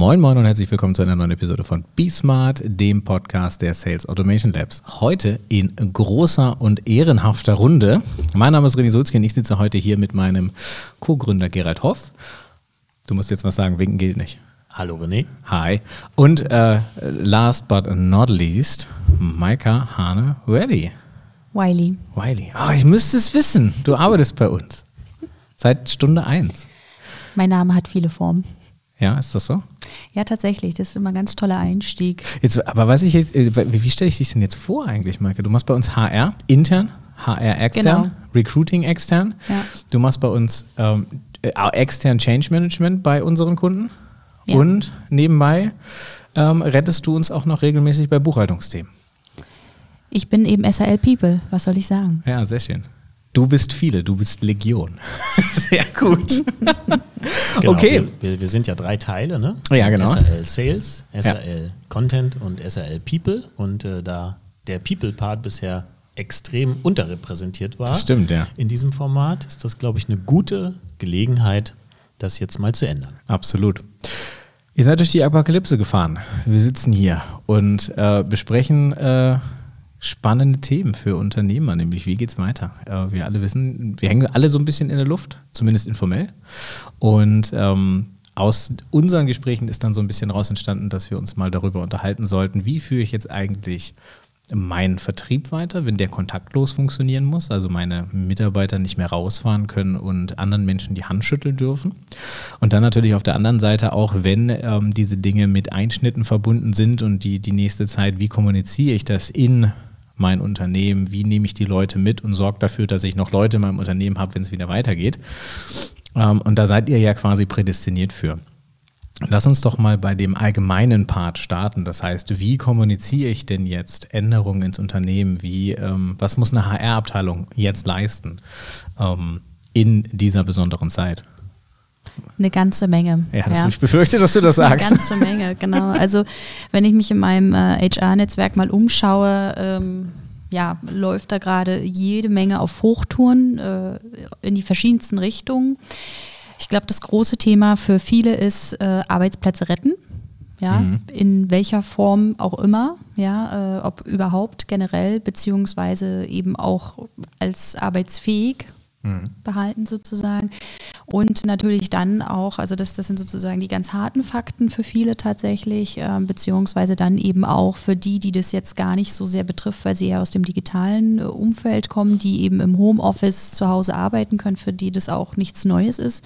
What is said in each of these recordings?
Moin Moin und herzlich willkommen zu einer neuen Episode von BeSmart, dem Podcast der Sales Automation Labs. Heute in großer und ehrenhafter Runde. Mein Name ist René Sulzki und ich sitze heute hier mit meinem Co-Gründer Gerald Hoff. Du musst jetzt was sagen, winken gilt nicht. Hallo René. Hi. Und äh, last but not least, Maika Hane Wiley. Wiley. Wiley. Oh, ich müsste es wissen. Du arbeitest bei uns. Seit Stunde eins. Mein Name hat viele Formen. Ja, ist das so? Ja, tatsächlich. Das ist immer ein ganz toller Einstieg. Jetzt, aber was ich jetzt, äh, wie stelle ich dich denn jetzt vor eigentlich, Maike? Du machst bei uns HR intern, HR extern, Genau. Recruiting extern. Ja. Du machst bei uns ähm, äh, extern Change Management bei unseren Kunden. Ja. Und nebenbei ähm, rettest du uns auch noch regelmäßig bei Buchhaltungsthemen. Ich bin eben SAL People. Was soll ich sagen? Ja, sehr schön. Du bist viele, du bist Legion. sehr gut. Genau, Okay. Wir, wir, sind ja drei Teile, ne? Ja, genau. SAL Sales, SAL Content und SAL People. Und äh, da der People-Part bisher extrem unterrepräsentiert war Das stimmt, ja. in diesem Format, ist das, glaube ich, eine gute Gelegenheit, das jetzt mal zu ändern. Absolut. Ihr seid durch die Apokalypse gefahren. Wir sitzen hier und äh, besprechen äh, spannende Themen für Unternehmer, nämlich wie geht's weiter. Äh, wir alle wissen, wir hängen alle so ein bisschen in der Luft, zumindest informell. Und ähm, aus unseren Gesprächen ist dann so ein bisschen raus entstanden, dass wir uns mal darüber unterhalten sollten, wie führe ich jetzt eigentlich meinen Vertrieb weiter, wenn der kontaktlos funktionieren muss, also meine Mitarbeiter nicht mehr rausfahren können und anderen Menschen die Hand schütteln dürfen. Und dann natürlich auf der anderen Seite auch, wenn ähm, diese Dinge mit Einschnitten verbunden sind und die, die nächste Zeit, wie kommuniziere ich das in mein Unternehmen, wie nehme ich die Leute mit und sorge dafür, dass ich noch Leute in meinem Unternehmen habe, wenn es wieder weitergeht. Ähm, und da seid ihr ja quasi prädestiniert für. Lass uns doch mal bei dem allgemeinen Part starten. Das heißt, wie kommuniziere ich denn jetzt Änderungen ins Unternehmen? Wie, ähm, was muss eine HR-Abteilung jetzt leisten ähm, in dieser besonderen Zeit? Eine ganze Menge. Ja, das, ich befürchte, dass du das Eine sagst. ganze Menge, genau. Also wenn ich mich in meinem äh, HR-Netzwerk mal umschaue, ähm, ja, läuft da gerade jede Menge auf Hochtouren äh, in die verschiedensten Richtungen. Ich glaube, das große Thema für viele ist äh, Arbeitsplätze retten. Ja, Mhm. in welcher Form auch immer, ja, äh, ob überhaupt generell, beziehungsweise eben auch als arbeitsfähig behalten sozusagen. Und natürlich dann auch, also das, das sind sozusagen die ganz harten Fakten für viele tatsächlich, ähm, beziehungsweise dann eben auch für die, die das jetzt gar nicht so sehr betrifft, weil sie eher aus dem digitalen äh, Umfeld kommen, die eben im Homeoffice zu Hause arbeiten können, für die das auch nichts Neues ist,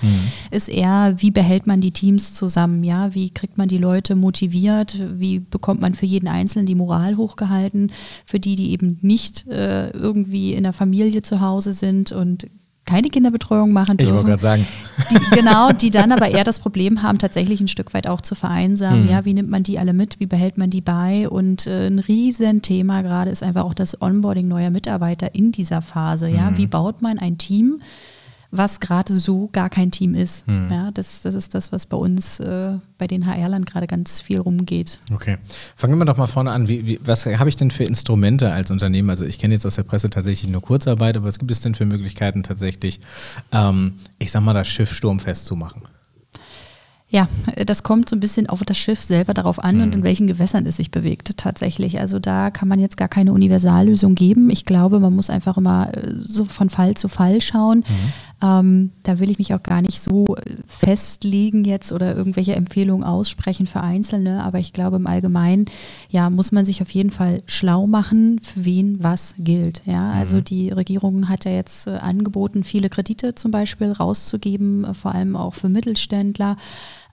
ist eher, wie behält man die Teams zusammen, ja, wie kriegt man die Leute motiviert, wie bekommt man für jeden Einzelnen die Moral hochgehalten, für die, die eben nicht äh, irgendwie in der Familie zu Hause sind und keine Kinderbetreuung machen Ich dürfen. wollte gerade sagen, Die, genau, die dann aber eher das Problem haben, tatsächlich ein Stück weit auch zu vereinsamen. Mhm. Ja, wie nimmt man die alle mit? Wie behält man die bei? Und äh, ein Riesenthema gerade ist einfach auch das Onboarding neuer Mitarbeiter in dieser Phase. Ja, Mhm. wie baut man ein Team, was gerade so gar kein Team ist? Mhm. Ja, das, das ist das, was bei uns äh, bei den HR-Lern gerade ganz viel rumgeht. Okay. Fangen wir doch mal vorne an. Wie, wie, was habe ich denn für Instrumente als Unternehmen? Also ich kenne jetzt aus der Presse tatsächlich nur Kurzarbeit, aber was gibt es denn für Möglichkeiten tatsächlich, ähm, ich sag mal, das Schiff sturmfest zu machen? Ja, das kommt so ein bisschen auf das Schiff selber darauf an und in welchen Gewässern es sich bewegt tatsächlich. Also da kann man jetzt gar keine Universallösung geben. Ich glaube, man muss einfach immer äh, so von Fall zu Fall schauen. Ähm, da will ich mich auch gar nicht so festlegen jetzt oder irgendwelche Empfehlungen aussprechen für Einzelne. Aber ich glaube im Allgemeinen, ja, muss man sich auf jeden Fall schlau machen, für wen was gilt. Ja, also die Regierung hat ja jetzt äh, angeboten, viele Kredite zum Beispiel rauszugeben, äh, vor allem auch für Mittelständler.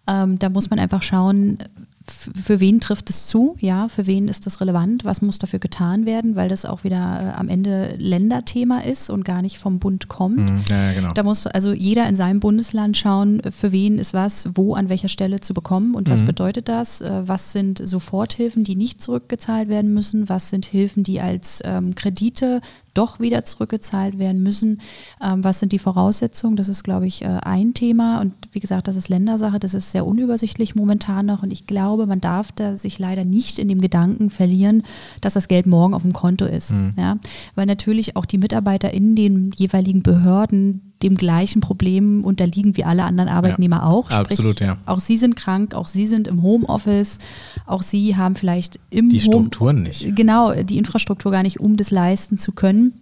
Ähm, da muss man einfach schauen, für wen trifft es zu, ja, für wen ist das relevant, was muss dafür getan werden, weil das auch wieder äh, am Ende Länderthema ist und gar nicht vom Bund kommt. Hm, Ja, genau. Da muss also jeder in seinem Bundesland schauen, für wen ist was, wo, an welcher Stelle zu bekommen und was bedeutet das? Äh, Was sind Soforthilfen, die nicht zurückgezahlt werden müssen? Was sind Hilfen, die als ähm, Kredite doch wieder zurückgezahlt werden müssen? Ähm, was sind die Voraussetzungen? Das ist, glaube ich, äh, ein Thema. Und wie gesagt, das ist Ländersache. Das ist sehr unübersichtlich momentan noch. Und ich glaube, man darf da sich leider nicht in dem Gedanken verlieren, dass das Geld morgen auf dem Konto ist. Ja? Weil natürlich auch die Mitarbeiter in den jeweiligen Behörden dem gleichen Problem unterliegen wie alle anderen Arbeitnehmer ja, auch. Sprich, absolut, ja. Auch sie sind krank, auch sie sind im Homeoffice, auch sie haben vielleicht im Die Strukturen nicht. Genau, die Infrastruktur gar nicht, um das leisten zu können.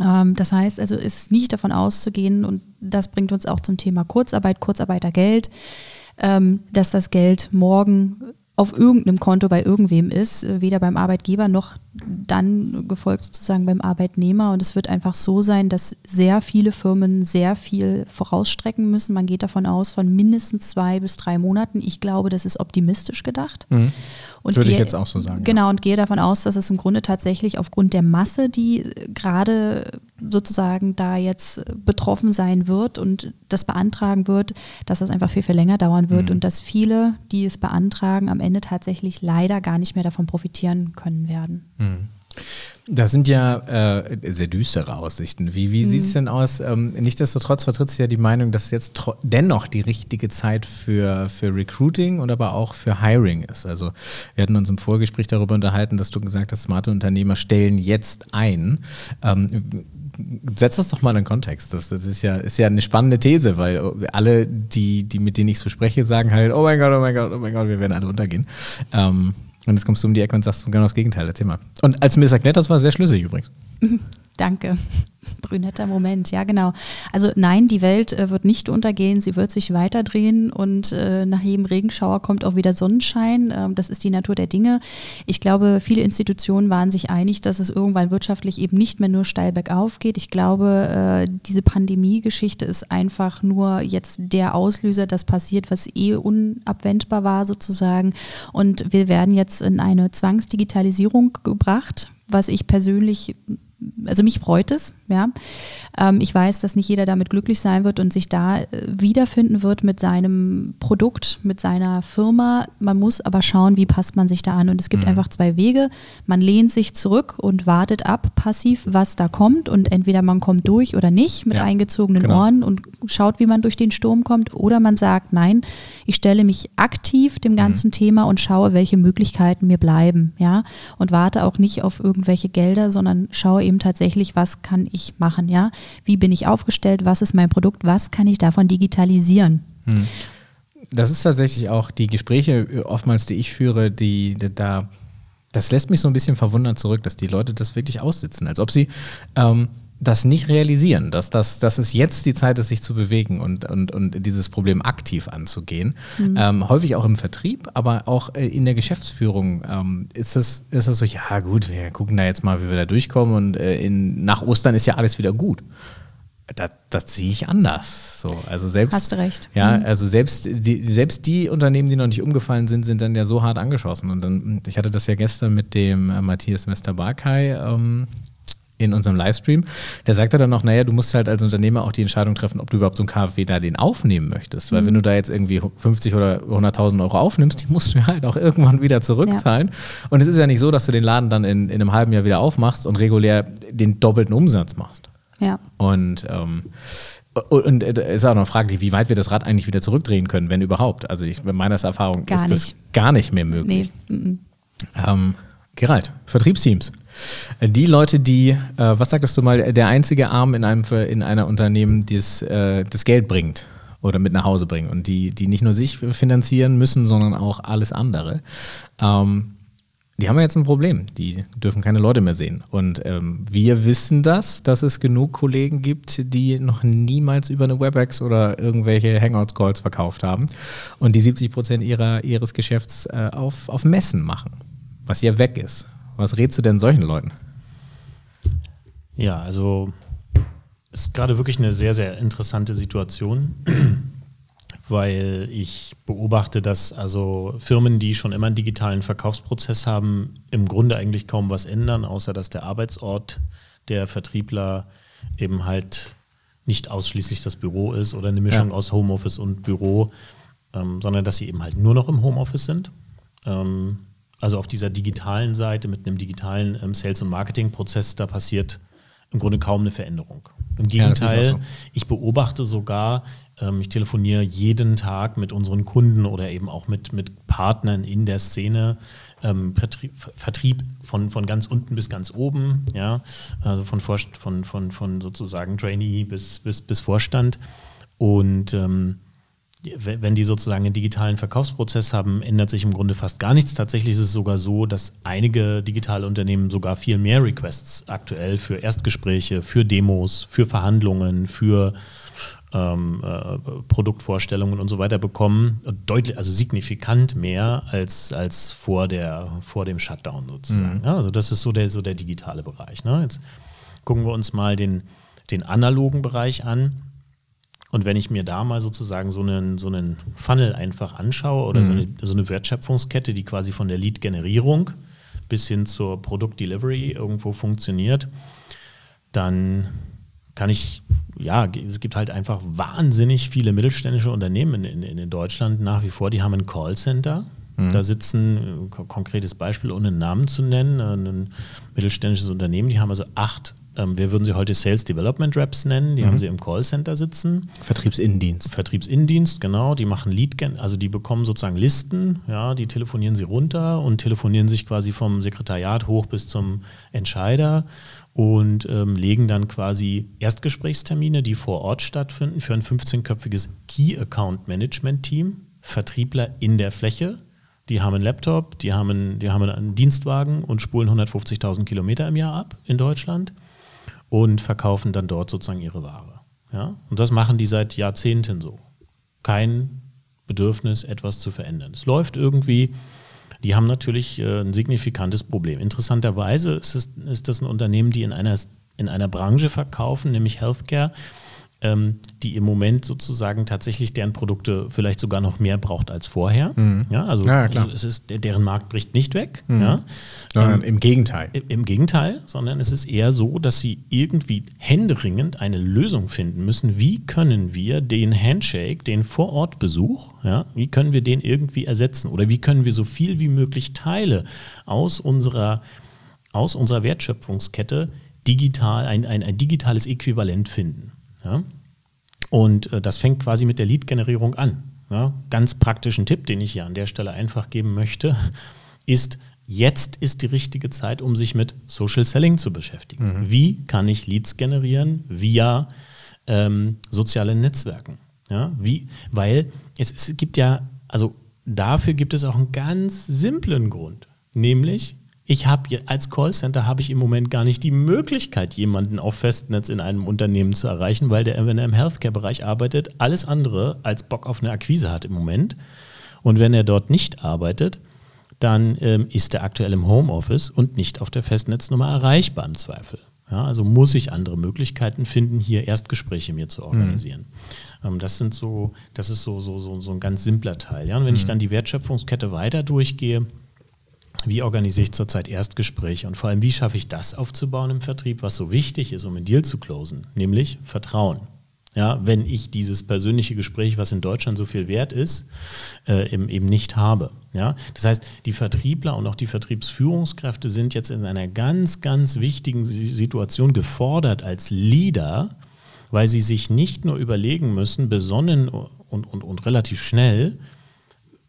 Ähm, das heißt also, es ist nicht davon auszugehen, und das bringt uns auch zum Thema Kurzarbeit, Kurzarbeitergeld, ähm, dass das Geld morgen auf irgendeinem Konto bei irgendwem ist, äh, weder beim Arbeitgeber noch dann gefolgt sozusagen beim Arbeitnehmer. Und es wird einfach so sein, dass sehr viele Firmen sehr viel vorausstrecken müssen. Man geht davon aus von mindestens zwei bis drei Monaten. Ich glaube, das ist optimistisch gedacht. Mhm. Würde gehe, ich jetzt auch so sagen. Genau, ja. und gehe davon aus, dass es im Grunde tatsächlich aufgrund der Masse, die gerade sozusagen da jetzt betroffen sein wird und das beantragen wird, dass das einfach viel, viel länger dauern wird mhm. und dass viele, die es beantragen, am Ende tatsächlich leider gar nicht mehr davon profitieren können werden. Das sind ja äh, sehr düstere Aussichten. Wie, wie mhm. sieht es denn aus? Ähm, Nichtsdestotrotz vertritt sich ja die Meinung, dass jetzt dennoch die richtige Zeit für, für Recruiting und aber auch für Hiring ist. Also wir hatten uns im Vorgespräch darüber unterhalten, dass du gesagt hast, smarte Unternehmer stellen jetzt ein. Ähm, setz das doch mal in Kontext. Das, das, ist, ja, ist ja eine spannende These, weil alle, die, die mit denen ich so spreche, sagen halt, oh mein Gott, oh mein Gott, oh mein Gott, wir werden alle untergehen. Ähm, und jetzt kommst du um die Ecke und sagst genau das Gegenteil. Erzähl mal. Und als mir das erklärt, das war sehr schlüssig übrigens. Danke. Brünetter Moment, ja genau. Also nein, die Welt äh, wird nicht untergehen, sie wird sich weiterdrehen und äh, nach jedem Regenschauer kommt auch wieder Sonnenschein. Ähm, das ist die Natur der Dinge. Ich glaube, viele Institutionen waren sich einig, dass es irgendwann wirtschaftlich eben nicht mehr nur steil bergauf geht. Ich glaube, äh, diese Pandemie-Geschichte ist einfach nur jetzt der Auslöser, das passiert, was eh unabwendbar war sozusagen. Und wir werden jetzt in eine Zwangsdigitalisierung gebracht was ich persönlich also mich freut es, ja. Ähm, ich weiß, dass nicht jeder damit glücklich sein wird und sich da äh, wiederfinden wird mit seinem Produkt, mit seiner Firma. Man muss aber schauen, wie passt man sich da an. Und es gibt mhm. einfach zwei Wege. Man lehnt sich zurück und wartet ab, passiv, was da kommt. Und entweder man kommt durch oder nicht mit ja, eingezogenen genau. Ohren und schaut, wie man durch den Sturm kommt. Oder man sagt, nein, ich stelle mich aktiv dem ganzen mhm. Thema und schaue, welche Möglichkeiten mir bleiben, ja. Und warte auch nicht auf irgendwelche Gelder, sondern schaue eben tatsächlich, was kann ich machen, ja? Wie bin ich aufgestellt? Was ist mein Produkt? Was kann ich davon digitalisieren? Hm. Das ist tatsächlich auch die Gespräche äh, oftmals, die ich führe, die, die da das lässt mich so ein bisschen verwundert zurück, dass die Leute das wirklich aussitzen, als ob sie ähm, das nicht realisieren, dass, das, dass es jetzt die Zeit ist, sich zu bewegen und, und, und dieses Problem aktiv anzugehen. Mhm. Ähm, häufig auch im Vertrieb, aber auch äh, in der Geschäftsführung ähm, ist es ist das so, ja gut, wir gucken da jetzt mal, wie wir da durchkommen und äh, in, nach Ostern ist ja alles wieder gut. Das, das sehe ich anders. So, also selbst, Hast du recht. Ja, mhm. also selbst die, selbst die Unternehmen, die noch nicht umgefallen sind, sind dann ja so hart angeschossen. Und dann, ich hatte das ja gestern mit dem äh, Matthias Mester-Barkay ähm, in unserem Livestream, der sagte dann noch, naja, du musst halt als Unternehmer auch die Entscheidung treffen, ob du überhaupt so einen KfW da den aufnehmen möchtest. Weil mhm. wenn du da jetzt irgendwie 50 oder 100.000 Euro aufnimmst, die musst du halt auch irgendwann wieder zurückzahlen. Ja. Und es ist ja nicht so, dass du den Laden dann in, in einem halben Jahr wieder aufmachst und regulär den doppelten Umsatz machst. Ja. Und ähm, und es ist auch noch eine Frage, wie weit wir das Rad eigentlich wieder zurückdrehen können, wenn überhaupt. Also ich, in meiner Erfahrung gar ist nicht. das gar nicht mehr möglich. Nee. Ähm, Gerald, Vertriebsteams. Die Leute, die, äh, was sagtest du mal, der einzige Arm in einem in einer Unternehmen, das, äh, das Geld bringt oder mit nach Hause bringt und die, die nicht nur sich finanzieren müssen, sondern auch alles andere. Ähm, die haben ja jetzt ein Problem. Die dürfen keine Leute mehr sehen. Und ähm, wir wissen das, dass es genug Kollegen gibt, die noch niemals über eine WebEx oder irgendwelche Hangouts-Calls verkauft haben und die 70 Prozent ihrer, ihres Geschäfts äh, auf, auf Messen machen, was ja weg ist. Was rätst du denn solchen Leuten? Ja, also ist gerade wirklich eine sehr, sehr interessante Situation, weil ich beobachte, dass also Firmen, die schon immer einen digitalen Verkaufsprozess haben, im Grunde eigentlich kaum was ändern, außer dass der Arbeitsort der Vertriebler eben halt nicht ausschließlich das Büro ist oder eine Mischung ja. aus Homeoffice und Büro, ähm, sondern dass sie eben halt nur noch im Homeoffice sind. Ähm, also auf dieser digitalen Seite mit einem digitalen ähm, Sales- und Marketing-Prozess, da passiert im Grunde kaum eine Veränderung. Im Gegenteil, ja, so. ich beobachte sogar, ähm, ich telefoniere jeden Tag mit unseren Kunden oder eben auch mit, mit Partnern in der Szene, ähm, Vertrieb, Vertrieb, von, von ganz unten bis ganz oben, ja, also von, Vorst von, von, von sozusagen Trainee bis, bis, bis Vorstand. Und ähm, wenn die sozusagen einen digitalen Verkaufsprozess haben, ändert sich im Grunde fast gar nichts. Tatsächlich ist es sogar so, dass einige digitale Unternehmen sogar viel mehr Requests aktuell für Erstgespräche, für Demos, für Verhandlungen, für ähm, äh, Produktvorstellungen und so weiter bekommen. Deutlich, also signifikant mehr als, als vor, der, vor dem Shutdown sozusagen. Mhm. Ja, also das ist so der, so der digitale Bereich. Ne? Jetzt gucken wir uns mal den, den analogen Bereich an. Und wenn ich mir da mal sozusagen so einen, so einen Funnel einfach anschaue oder mhm. so, eine, so eine Wertschöpfungskette, die quasi von der Lead-Generierung bis hin zur Produkt-Delivery irgendwo funktioniert, dann kann ich, ja, es gibt halt einfach wahnsinnig viele mittelständische Unternehmen in, in, in Deutschland nach wie vor, die haben ein Callcenter. Mhm. Da sitzen, konkretes Beispiel, ohne einen Namen zu nennen, ein mittelständisches Unternehmen, die haben also acht ähm, wir würden sie heute Sales Development Reps nennen, die mhm. haben sie im Callcenter sitzen. Vertriebsinnendienst. Vertriebsinnendienst, genau. Die machen Lead, also die bekommen sozusagen Listen, ja, die telefonieren sie runter und telefonieren sich quasi vom Sekretariat hoch bis zum Entscheider und ähm, legen dann quasi Erstgesprächstermine, die vor Ort stattfinden, für ein 15-köpfiges Key Account Management Team, Vertriebler in der Fläche. Die haben einen Laptop, die haben, die haben einen Dienstwagen und spulen 150.000 Kilometer im Jahr ab in Deutschland und verkaufen dann dort sozusagen ihre Ware. Ja? Und das machen die seit Jahrzehnten so. Kein Bedürfnis, etwas zu verändern. Es läuft irgendwie. Die haben natürlich äh, ein signifikantes Problem. Interessanterweise ist, es, ist das ein Unternehmen, die in einer, in einer Branche verkaufen, nämlich Healthcare, ähm, die im Moment sozusagen tatsächlich deren Produkte vielleicht sogar noch mehr braucht als vorher. Mhm. Ja, also, ja, also es ist, deren Markt bricht nicht weg. Mhm. Ja. Sondern ähm, im Gegenteil. Im Gegenteil, sondern es ist eher so, dass sie irgendwie händeringend eine Lösung finden müssen. Wie können wir den Handshake, den Vorortbesuch, ja, wie können wir den irgendwie ersetzen? Oder wie können wir so viel wie möglich Teile aus unserer, aus unserer Wertschöpfungskette digital, ein, ein, ein digitales Äquivalent finden? Ja? Und äh, das fängt quasi mit der Lead-Generierung an. Ja? Ganz praktischen Tipp, den ich hier an der Stelle einfach geben möchte, ist, jetzt ist die richtige Zeit, um sich mit Social Selling zu beschäftigen. Mhm. Wie kann ich Leads generieren via ähm, sozialen Netzwerken? Ja? Wie, weil es, es gibt ja, also dafür gibt es auch einen ganz simplen Grund, nämlich ich habe als Callcenter habe ich im Moment gar nicht die Möglichkeit, jemanden auf Festnetz in einem Unternehmen zu erreichen, weil der, wenn er im Healthcare-Bereich arbeitet, alles andere als Bock auf eine Akquise hat im Moment. Und wenn er dort nicht arbeitet, dann ähm, ist er aktuell im Homeoffice und nicht auf der Festnetznummer erreichbar im Zweifel. Ja, also muss ich andere Möglichkeiten finden, hier Erstgespräche mir zu organisieren. Mhm. Ähm, das sind so, das ist so, so, so, so ein ganz simpler Teil. Ja? Und wenn mhm. ich dann die Wertschöpfungskette weiter durchgehe, wie organisiere ich zurzeit Erstgespräche und vor allem, wie schaffe ich das aufzubauen im Vertrieb, was so wichtig ist, um einen Deal zu closen, nämlich Vertrauen. Ja, wenn ich dieses persönliche Gespräch, was in Deutschland so viel wert ist, äh, eben, eben nicht habe. Ja, das heißt, die Vertriebler und auch die Vertriebsführungskräfte sind jetzt in einer ganz, ganz wichtigen Situation gefordert als Leader, weil sie sich nicht nur überlegen müssen, besonnen und, und, und relativ schnell,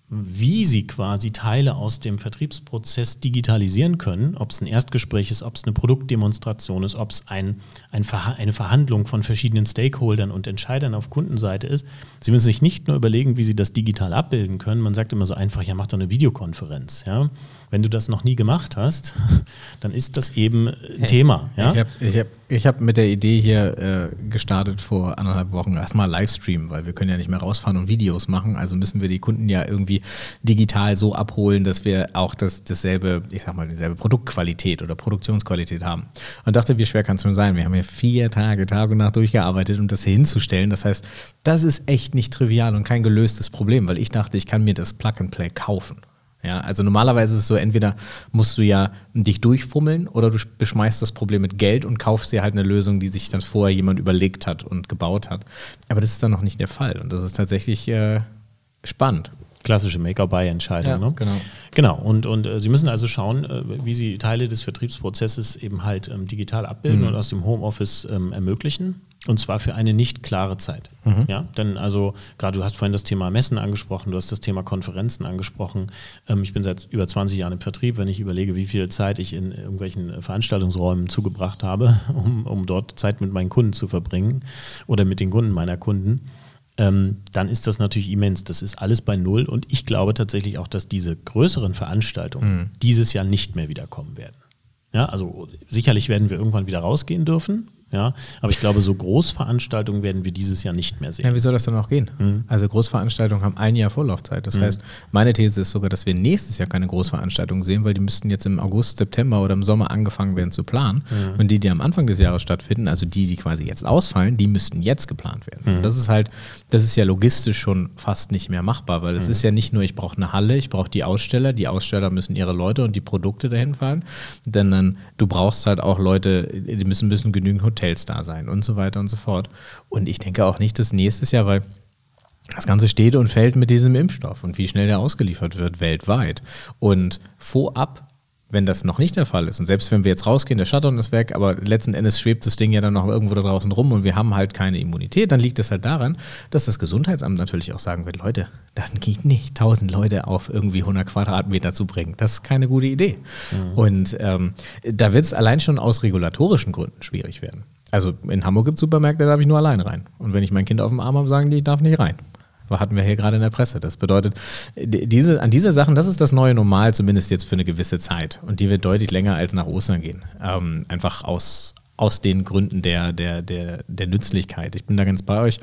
wie sie quasi Teile aus dem Vertriebsprozess digitalisieren können, ob es ein Erstgespräch ist, ob es eine Produktdemonstration ist, ob es ein, ein Verha eine Verhandlung von verschiedenen Stakeholdern und Entscheidern auf Kundenseite ist. Sie müssen sich nicht nur überlegen, wie sie das digital abbilden können. Man sagt immer so einfach, ja, mach doch eine Videokonferenz. Ja? Wenn du das noch nie gemacht hast, dann ist das eben ein hey, Thema. Ja? Ich habe ich hab, ich hab mit der Idee hier äh, gestartet vor anderthalb Wochen erstmal Livestream, weil wir können ja nicht mehr rausfahren und Videos machen. Also müssen wir die Kunden ja irgendwie digital so abholen, dass wir auch das, dasselbe, ich sag mal, dieselbe Produktqualität oder Produktionsqualität haben. Und dachte, wie schwer kann es schon sein? Wir haben ja vier Tage, Tag und Nacht durchgearbeitet, um das hier hinzustellen. Das heißt, das ist echt nicht trivial und kein gelöstes Problem, weil ich dachte, ich kann mir das Plug and Play kaufen. Ja, also normalerweise ist es so, entweder musst du ja dich durchfummeln oder du beschmeißt das Problem mit Geld und kaufst dir halt eine Lösung, die sich dann vorher jemand überlegt hat und gebaut hat. Aber das ist dann noch nicht der Fall und das ist tatsächlich äh, spannend. klassische Make-or-Buy-Entscheidung. Ja, ne? genau. Genau, und, und äh, Sie müssen also schauen, äh, wie Sie Teile des Vertriebsprozesses eben halt ähm, digital abbilden Mhm. und aus dem Homeoffice ähm, ermöglichen. Und zwar für eine nicht klare Zeit. Mhm. Ja, denn also, gerade du hast vorhin das Thema Messen angesprochen, du hast das Thema Konferenzen angesprochen. Ähm, ich bin seit über 20 Jahren im Vertrieb, wenn ich überlege, wie viel Zeit ich in irgendwelchen äh, Veranstaltungsräumen zugebracht habe, um, um dort Zeit mit meinen Kunden zu verbringen oder mit den Kunden meiner Kunden ähm, dann ist das natürlich immens. Das ist alles bei Null und ich glaube tatsächlich auch, dass diese größeren Veranstaltungen dieses Jahr nicht mehr wiederkommen werden. Ja, also sicherlich werden wir irgendwann wieder rausgehen dürfen. Ja, aber ich glaube, so Großveranstaltungen werden wir dieses Jahr nicht mehr sehen. Ja, wie soll das dann auch gehen? Mhm. Also Großveranstaltungen haben ein Jahr Vorlaufzeit. Das heißt, meine These ist sogar, dass wir nächstes Jahr keine Großveranstaltungen sehen, weil die müssten jetzt im August, September oder im Sommer angefangen werden zu planen. Mhm. Und die, die am Anfang des Jahres stattfinden, also die, die quasi jetzt ausfallen, die müssten jetzt geplant werden. Mhm. Und das ist halt, das ist ja logistisch schon fast nicht mehr machbar, weil es Mhm. ist ja nicht nur, ich brauche eine Halle, ich brauche die Aussteller, die Aussteller müssen ihre Leute und die Produkte dahin fahren, denn dann, du brauchst halt auch Leute, die müssen, müssen genügend Hotels da sein und so weiter und so fort. Und ich denke auch nicht, dass nächstes Jahr, weil das Ganze steht und fällt mit diesem Impfstoff und wie schnell der ausgeliefert wird weltweit. Und vorab, wenn das noch nicht der Fall ist, und selbst wenn wir jetzt rausgehen, der Shutdown ist weg, aber letzten Endes schwebt das Ding ja dann noch irgendwo da draußen rum und wir haben halt keine Immunität, dann liegt es halt daran, dass das Gesundheitsamt natürlich auch sagen wird, Leute, das geht nicht, 1000 Leute auf irgendwie 100 Quadratmeter zu bringen. Das ist keine gute Idee. Und ähm, da wird es allein schon aus regulatorischen Gründen schwierig werden. Also in Hamburg gibt es Supermärkte, da darf ich nur allein rein. Und wenn ich mein Kind auf dem Arm habe, sagen die, ich darf nicht rein. Hatten wir hier gerade in der Presse. Das bedeutet, diese, an diese Sachen, das ist das neue Normal, zumindest jetzt für eine gewisse Zeit. Und die wird deutlich länger als nach Ostern gehen. Ähm, einfach aus, aus den Gründen der, der, der, der Nützlichkeit. Ich bin da ganz bei euch,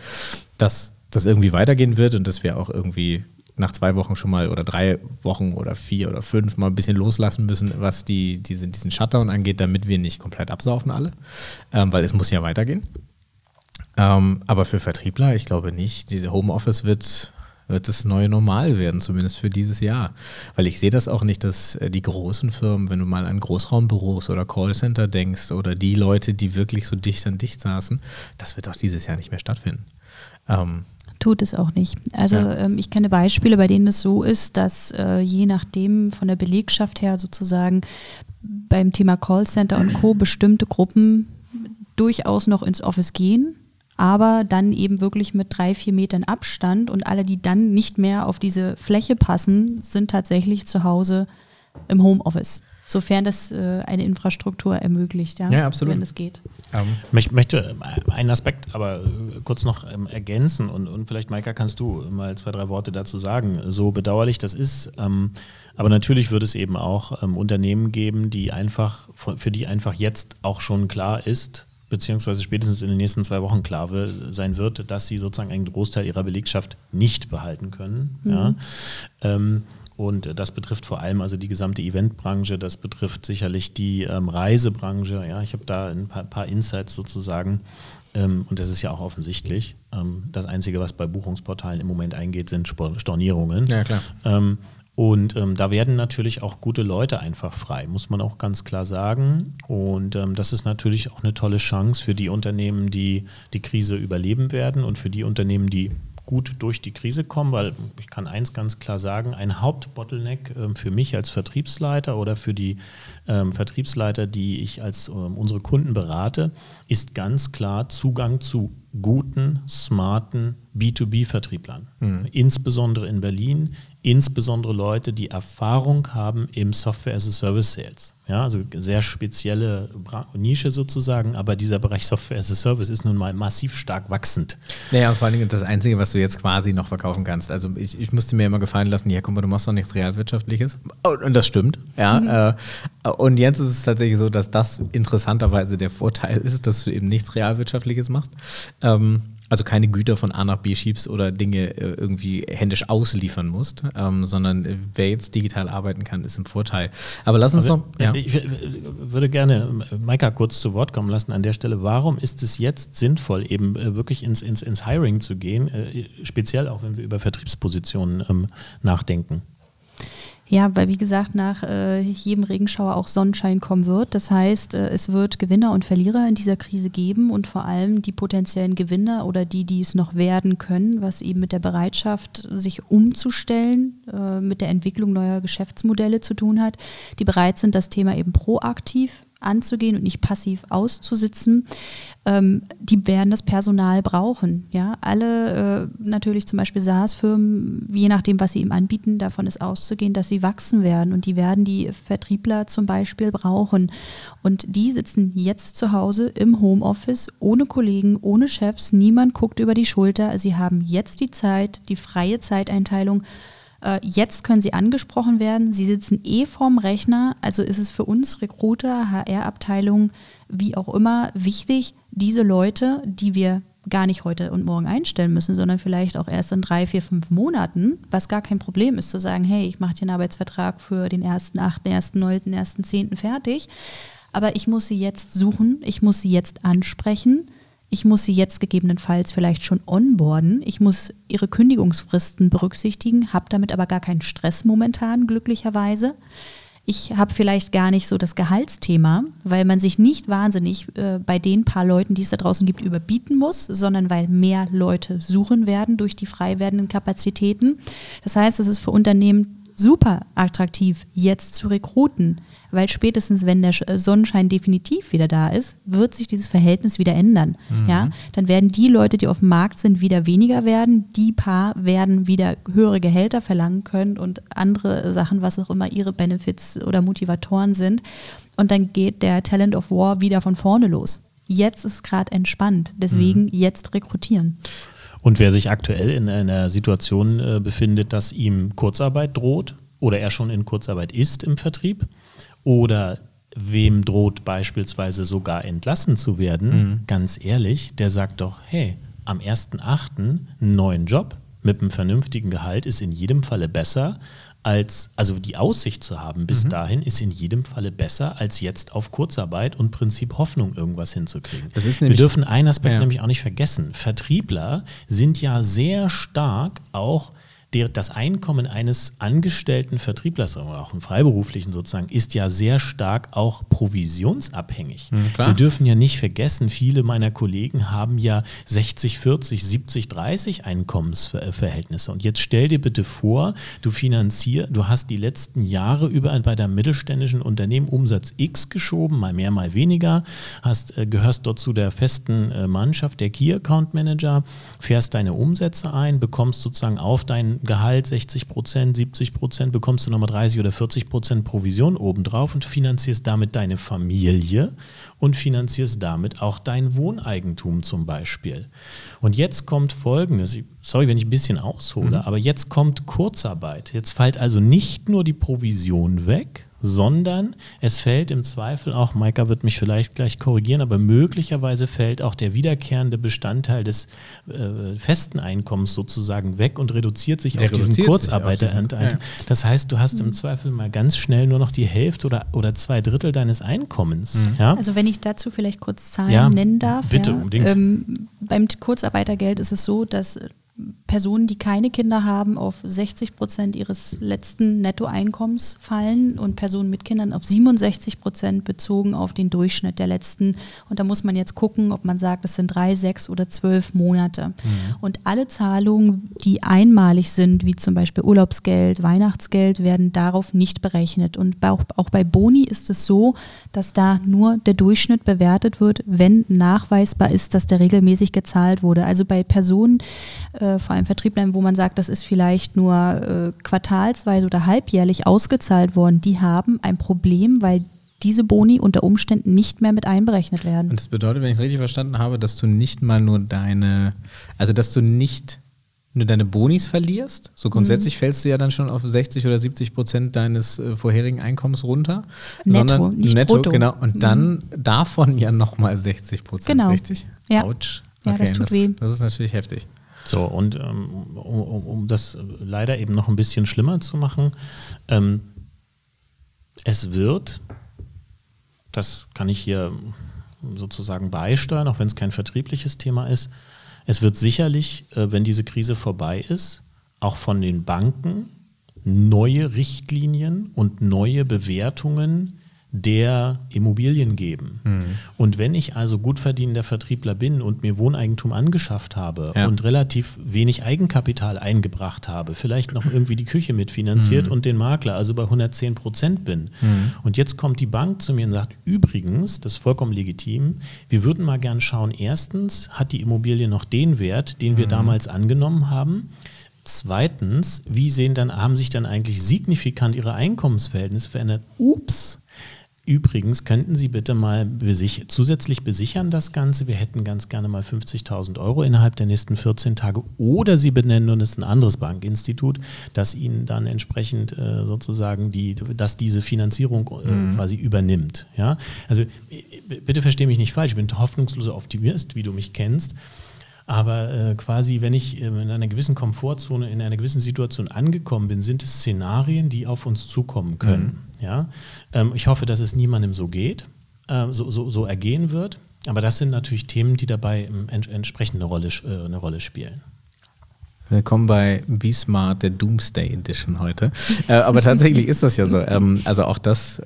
dass das irgendwie weitergehen wird und dass wir auch irgendwie nach zwei Wochen schon mal oder drei Wochen oder vier oder fünf mal ein bisschen loslassen müssen, was die, diese, diesen Shutdown angeht, damit wir nicht komplett absaufen alle. Ähm, weil es muss ja weitergehen. Ähm, aber für Vertriebler, ich glaube nicht. Diese Homeoffice wird, wird das neue Normal werden, zumindest für dieses Jahr. Weil ich sehe das auch nicht, dass äh, die großen Firmen, wenn du mal an Großraumbüros oder Callcenter denkst oder die Leute, die wirklich so dicht an dicht saßen, das wird doch dieses Jahr nicht mehr stattfinden. Ähm, Tut es auch nicht. Also Ja. ähm, ich kenne Beispiele, bei denen es so ist, dass äh, je nachdem von der Belegschaft her sozusagen beim Thema Callcenter und Co. bestimmte Gruppen durchaus noch ins Office gehen, aber dann eben wirklich mit drei, vier Metern Abstand und alle, die dann nicht mehr auf diese Fläche passen, sind tatsächlich zu Hause im Homeoffice. Sofern das äh, eine Infrastruktur ermöglicht, ja, Ja, absolut. wenn das geht. ähm, Ich möchte einen Aspekt aber äh, kurz noch ähm, ergänzen und, und vielleicht, Maika, kannst du mal zwei, drei Worte dazu sagen. So bedauerlich das ist, ähm, aber natürlich wird es eben auch ähm, Unternehmen geben, die einfach, für die einfach jetzt auch schon klar ist, beziehungsweise spätestens in den nächsten zwei Wochen klar sein wird, dass sie sozusagen einen Großteil ihrer Belegschaft nicht behalten können. Ja. Ähm, und das betrifft vor allem also die gesamte Eventbranche, das betrifft sicherlich die ähm, Reisebranche. Ja, ich habe da ein paar, paar Insights sozusagen. Ähm, und das ist ja auch offensichtlich. Ähm, das Einzige, was bei Buchungsportalen im Moment eingeht, sind Stornierungen. Ja, klar. Und ähm, da werden natürlich auch gute Leute einfach frei, muss man auch ganz klar sagen. Und ähm, das ist natürlich auch eine tolle Chance für die Unternehmen, die die Krise überleben werden und für die Unternehmen, die gut durch die Krise kommen, weil ich kann eins ganz klar sagen, ein Hauptbottleneck ähm, für mich als Vertriebsleiter oder für die ähm, Vertriebsleiter, die ich als ähm, unsere Kunden berate, ist ganz klar Zugang zu guten, smarten B2B-Vertrieblern. Insbesondere in Berlin, insbesondere Leute, die Erfahrung haben im Software as a Service Sales. Ja, also sehr spezielle Nische sozusagen, aber dieser Bereich Software as a Service ist nun mal massiv stark wachsend. Naja, und vor allen Dingen das Einzige, was du jetzt quasi noch verkaufen kannst. Also ich, ich musste mir immer gefallen lassen, ja, guck mal, du machst doch nichts Realwirtschaftliches. Und, und das stimmt, ja. Äh, und jetzt ist es tatsächlich so, dass das interessanterweise der Vorteil ist, dass du eben nichts Realwirtschaftliches machst. Ähm, also keine Güter von A nach B schiebst oder Dinge äh, irgendwie händisch ausliefern musst, ähm, sondern äh, wer jetzt digital arbeiten kann, ist im Vorteil. Aber lass uns Also, noch. Ja. Ich äh, würde gerne äh, Maika kurz zu Wort kommen lassen an der Stelle. Warum ist es jetzt sinnvoll, eben wirklich ins, ins, ins Hiring zu gehen, speziell auch wenn wir über Vertriebspositionen ähm, nachdenken? Ja, weil wie gesagt, nach äh, jedem Regenschauer auch Sonnenschein kommen wird. Das heißt, äh, es wird Gewinner und Verlierer in dieser Krise geben und vor allem die potenziellen Gewinner oder die, die es noch werden können, was eben mit der Bereitschaft, sich umzustellen, äh, mit der Entwicklung neuer Geschäftsmodelle zu tun hat, die bereit sind, das Thema eben proaktiv anzugehen und nicht passiv auszusitzen, ähm, die werden das Personal brauchen. Ja, alle äh, natürlich zum Beispiel SaaS-Firmen, je nachdem, was sie ihm anbieten, davon ist auszugehen, dass sie wachsen werden und die werden die Vertriebler zum Beispiel brauchen. Und die sitzen jetzt zu Hause im Homeoffice, ohne Kollegen, ohne Chefs, niemand guckt über die Schulter. Sie haben jetzt die Zeit, die freie Zeiteinteilung äh, jetzt können sie angesprochen werden. Sie sitzen eh vorm Rechner. Also ist es für uns Recruiter, HR-Abteilung, wie auch immer, wichtig, diese Leute, die wir gar nicht heute und morgen einstellen müssen, sondern vielleicht auch erst in drei, vier, fünf Monaten, was gar kein Problem ist, zu sagen, hey, ich mache einen Arbeitsvertrag für den ersten, achten, ersten, neunten, ersten, zehnten fertig. Aber ich muss sie jetzt suchen, ich muss sie jetzt ansprechen ich muss sie jetzt gegebenenfalls vielleicht schon onboarden. Ich muss ihre Kündigungsfristen berücksichtigen, habe damit aber gar keinen Stress momentan, glücklicherweise. Ich habe vielleicht gar nicht so das Gehaltsthema, weil man sich nicht wahnsinnig äh, bei den paar Leuten, die es da draußen gibt, überbieten muss, sondern weil mehr Leute suchen werden durch die frei werdenden Kapazitäten. Das heißt, es ist für Unternehmen super attraktiv, jetzt zu rekruten, weil spätestens, wenn der äh, Sonnenschein definitiv wieder da ist, wird sich dieses Verhältnis wieder ändern. Mhm. Ja? Dann werden die Leute, die auf dem Markt sind, wieder weniger werden. Die paar werden wieder höhere Gehälter verlangen können und andere Sachen, was auch immer ihre Benefits oder Motivatoren sind. Und dann geht der Talent of War wieder von vorne los. Jetzt ist gerade entspannt, deswegen mhm. jetzt rekrutieren. Und wer sich aktuell in einer Situation äh, befindet, dass ihm Kurzarbeit droht oder er schon in Kurzarbeit ist im Vertrieb oder wem droht beispielsweise sogar entlassen zu werden, mhm. ganz ehrlich, der sagt doch, hey, am 1.8. einen neuen Job mit einem vernünftigen Gehalt ist in jedem Falle besser, als, also die Aussicht zu haben bis mhm. dahin, ist in jedem Falle besser, als jetzt auf Kurzarbeit und Prinzip Hoffnung irgendwas hinzukriegen. Wir dürfen einen Aspekt ja. nämlich auch nicht vergessen. Vertriebler sind ja sehr stark auch der, das Einkommen eines angestellten Vertrieblers oder auch einen Freiberuflichen sozusagen ist ja sehr stark auch provisionsabhängig. Mhm, Wir dürfen ja nicht vergessen, viele meiner Kollegen haben ja 60, 40, 70, 30 Einkommensverhältnisse. Und jetzt stell dir bitte vor, du finanzierst, du hast die letzten Jahre über bei deinem mittelständischen Unternehmen Umsatz X geschoben, mal mehr, mal weniger, hast, äh, gehörst dort zu der festen äh, Mannschaft, der Key Account Manager, fährst deine Umsätze ein, bekommst sozusagen auf dein Gehalt 60 Prozent, 70 Prozent, bekommst du nochmal 30 oder 40 Prozent Provision obendrauf und finanzierst damit deine Familie und finanzierst damit auch dein Wohneigentum zum Beispiel. Und jetzt kommt Folgendes, sorry, wenn ich ein bisschen aushole, mhm. aber jetzt kommt Kurzarbeit. Jetzt fällt also nicht nur die Provision weg, sondern es fällt im Zweifel auch, Maika wird mich vielleicht gleich korrigieren, aber möglicherweise fällt auch der wiederkehrende Bestandteil des äh, festen Einkommens sozusagen weg und reduziert sich der auf diesen Kurzarbeiteranteil. Ja. Das heißt, du hast im Zweifel mal ganz schnell nur noch die Hälfte oder, oder zwei Drittel deines Einkommens. Mhm. Ja? Also wenn ich dazu vielleicht kurz Zahlen ja, nennen darf. Bitte, unbedingt. Ähm, beim Kurzarbeitergeld ist es so, dass Personen, die keine Kinder haben, auf 60 Prozent ihres letzten Nettoeinkommens fallen und Personen mit Kindern auf 67 Prozent bezogen auf den Durchschnitt der letzten. Und da muss man jetzt gucken, ob man sagt, es sind drei, sechs oder zwölf Monate. Mhm. Und alle Zahlungen, die einmalig sind, wie zum Beispiel Urlaubsgeld, Weihnachtsgeld, werden darauf nicht berechnet. Und auch, auch bei Boni ist es so, dass da nur der Durchschnitt bewertet wird, wenn nachweisbar ist, dass der regelmäßig gezahlt wurde. Also bei Personen, äh, vor allem Vertrieblern, wo man sagt, das ist vielleicht nur äh, quartalsweise oder halbjährlich ausgezahlt worden, die haben ein Problem, weil diese Boni unter Umständen nicht mehr mit einberechnet werden. Und das bedeutet, wenn ich es richtig verstanden habe, dass du nicht mal nur deine, also dass du nicht nur deine Bonis verlierst, so grundsätzlich mhm. fällst du ja dann schon auf 60 oder 70 Prozent deines äh, vorherigen Einkommens runter. Netto, sondern nicht netto, brutto. genau. Und dann mhm. davon ja nochmal 60 Prozent, genau. richtig? Ja. Autsch. Okay, ja, das tut das, weh. Das ist natürlich heftig. So, und ähm, um, um, das leider eben noch ein bisschen schlimmer zu machen, ähm, es wird, das kann ich hier sozusagen beisteuern, auch wenn es kein vertriebliches Thema ist, es wird sicherlich, äh, wenn diese Krise vorbei ist, auch von den Banken neue Richtlinien und neue Bewertungen der Immobilien geben. Mhm. Und wenn ich also gut verdienender Vertriebler bin und mir Wohneigentum angeschafft habe ja. und relativ wenig Eigenkapital eingebracht habe, vielleicht noch irgendwie die Küche mitfinanziert mhm. und den Makler, also bei 110 Prozent bin. Mhm. Und jetzt kommt die Bank zu mir und sagt, übrigens, das ist vollkommen legitim, wir würden mal gern schauen, erstens hat die Immobilie noch den Wert, den wir mhm. damals angenommen haben. Zweitens, wie sehen dann, haben sich dann eigentlich signifikant ihre Einkommensverhältnisse verändert? Ups, Übrigens könnten Sie bitte mal besich zusätzlich besichern das Ganze. Wir hätten ganz gerne mal 50.000 Euro innerhalb der nächsten 14 Tage. Oder Sie benennen uns ein anderes Bankinstitut, das Ihnen dann entsprechend äh, sozusagen die, dass diese Finanzierung äh, mhm. quasi übernimmt. Ja? Also bitte verstehe mich nicht falsch. Ich bin hoffnungsloser Optimist, wie du mich kennst. Aber äh, quasi, wenn ich äh, in einer gewissen Komfortzone, in einer gewissen Situation angekommen bin, sind es Szenarien, die auf uns zukommen können. Mhm. Ja? Ähm, ich hoffe, dass es niemandem so geht, äh, so, so, so, ergehen wird. Aber das sind natürlich Themen, die dabei ent entsprechend eine Rolle, äh, eine Rolle spielen. Willkommen bei Be Smart, der Doomsday Edition heute. Äh, aber tatsächlich ist das ja so. Ähm, also auch das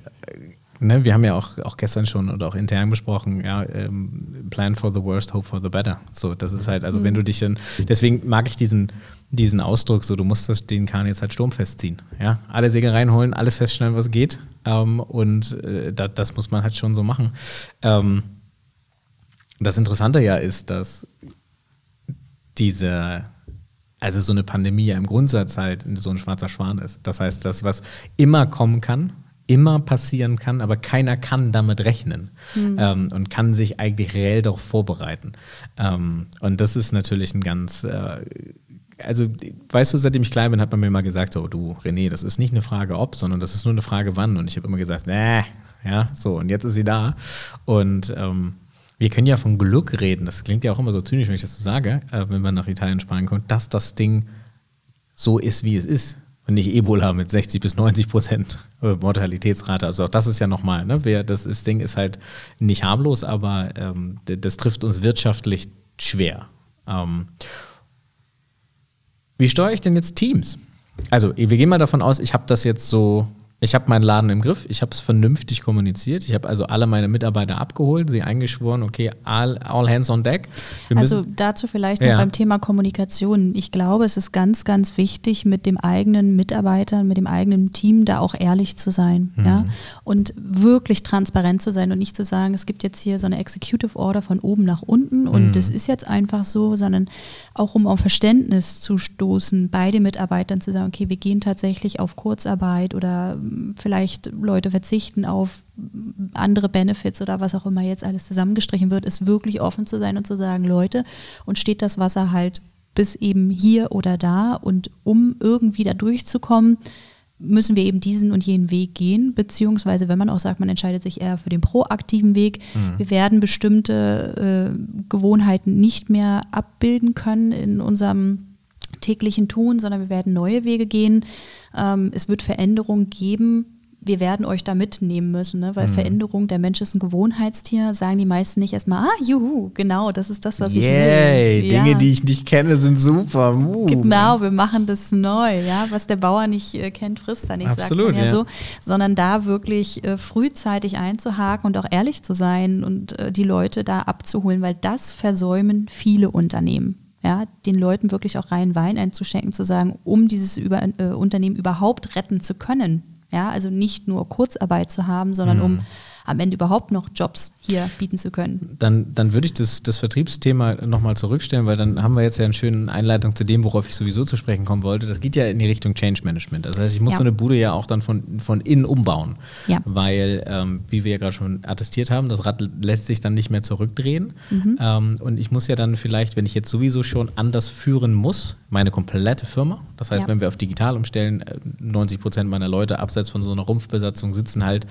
ne, wir haben ja auch, auch gestern schon oder auch intern besprochen, ja, ähm, plan for the worst, hope for the better. So, das ist halt, also mhm. wenn du dich dann, deswegen mag ich diesen, diesen Ausdruck, so du musst das, den Kahn jetzt halt sturmfest ziehen. Ja? Alle Segel reinholen, alles feststellen, was geht. Ähm, und äh, das, das muss man halt schon so machen. Ähm, das Interessante ja ist, dass diese, also so eine Pandemie ja im Grundsatz halt so ein schwarzer Schwan ist. Das heißt, das, was immer kommen kann, immer passieren kann, aber keiner kann damit rechnen mhm. ähm, und kann sich eigentlich reell darauf vorbereiten. Ähm, und das ist natürlich ein ganz, äh, also weißt du, seitdem ich klein bin, hat man mir mal gesagt, so du René, das ist nicht eine Frage ob, sondern das ist nur eine Frage wann. Und ich habe immer gesagt, nee, ja, so und jetzt ist sie da. Und ähm, wir können ja von Glück reden. Das klingt ja auch immer so zynisch, wenn ich das so sage, äh, wenn man nach Italien, Spanien kommt, dass das Ding so ist, wie es ist und nicht Ebola mit 60 bis 90 Prozent Mortalitätsrate. Also auch das ist ja nochmal, ne? das, das Ding ist halt nicht harmlos, aber ähm, das trifft uns wirtschaftlich schwer. Ähm, wie steuere ich denn jetzt Teams? Also wir gehen mal davon aus, ich habe das jetzt so ich habe meinen Laden im Griff, ich habe es vernünftig kommuniziert, ich habe also alle meine Mitarbeiter abgeholt, sie eingeschworen, okay, all, all hands on deck. Wir also dazu vielleicht noch ja. beim Thema Kommunikation. Ich glaube, es ist ganz, ganz wichtig, mit dem eigenen Mitarbeiter, mit dem eigenen Team da auch ehrlich zu sein mhm. ja? und wirklich transparent zu sein und nicht zu sagen, es gibt jetzt hier so eine Executive Order von oben nach unten und mhm. das ist jetzt einfach so, sondern auch um auf Verständnis zu stoßen bei den Mitarbeitern zu sagen, okay, wir gehen tatsächlich auf Kurzarbeit oder vielleicht Leute verzichten auf andere Benefits oder was auch immer jetzt alles zusammengestrichen wird, ist wirklich offen zu sein und zu sagen, Leute, und steht das Wasser halt bis eben hier oder da und um irgendwie da durchzukommen, müssen wir eben diesen und jenen Weg gehen, beziehungsweise wenn man auch sagt, man entscheidet sich eher für den proaktiven Weg, mhm. wir werden bestimmte äh, Gewohnheiten nicht mehr abbilden können in unserem täglichen Tun, sondern wir werden neue Wege gehen. Ähm, es wird Veränderungen geben. Wir werden euch da mitnehmen müssen, ne? weil mhm. Veränderung, der Mensch ist ein Gewohnheitstier, sagen die meisten nicht erstmal, ah, juhu, genau, das ist das, was Yay, ich will. Dinge, ja. die ich nicht kenne, sind super. Uh. Genau, wir machen das neu, ja, was der Bauer nicht äh, kennt, frisst er nicht, Absolut, sagt ja, ja, so, sondern da wirklich äh, frühzeitig einzuhaken und auch ehrlich zu sein und äh, die Leute da abzuholen, weil das versäumen viele Unternehmen ja, den Leuten wirklich auch rein Wein einzuschenken, zu sagen, um dieses über, äh, Unternehmen überhaupt retten zu können. Ja, also nicht nur Kurzarbeit zu haben, sondern mhm. um am Ende überhaupt noch Jobs hier bieten zu können. Dann, dann würde ich das, das Vertriebsthema nochmal zurückstellen, weil dann haben wir jetzt ja eine schöne Einleitung zu dem, worauf ich sowieso zu sprechen kommen wollte. Das geht ja in die Richtung Change Management. Das heißt, ich muss ja. so eine Bude ja auch dann von, von innen umbauen. Ja. Weil, ähm, wie wir ja gerade schon attestiert haben, das Rad lässt sich dann nicht mehr zurückdrehen. Mhm. Ähm, und ich muss ja dann vielleicht, wenn ich jetzt sowieso schon anders führen muss, meine komplette Firma, das heißt, ja. wenn wir auf digital umstellen, 90 äh, Prozent meiner Leute abseits von so einer Rumpfbesatzung sitzen halt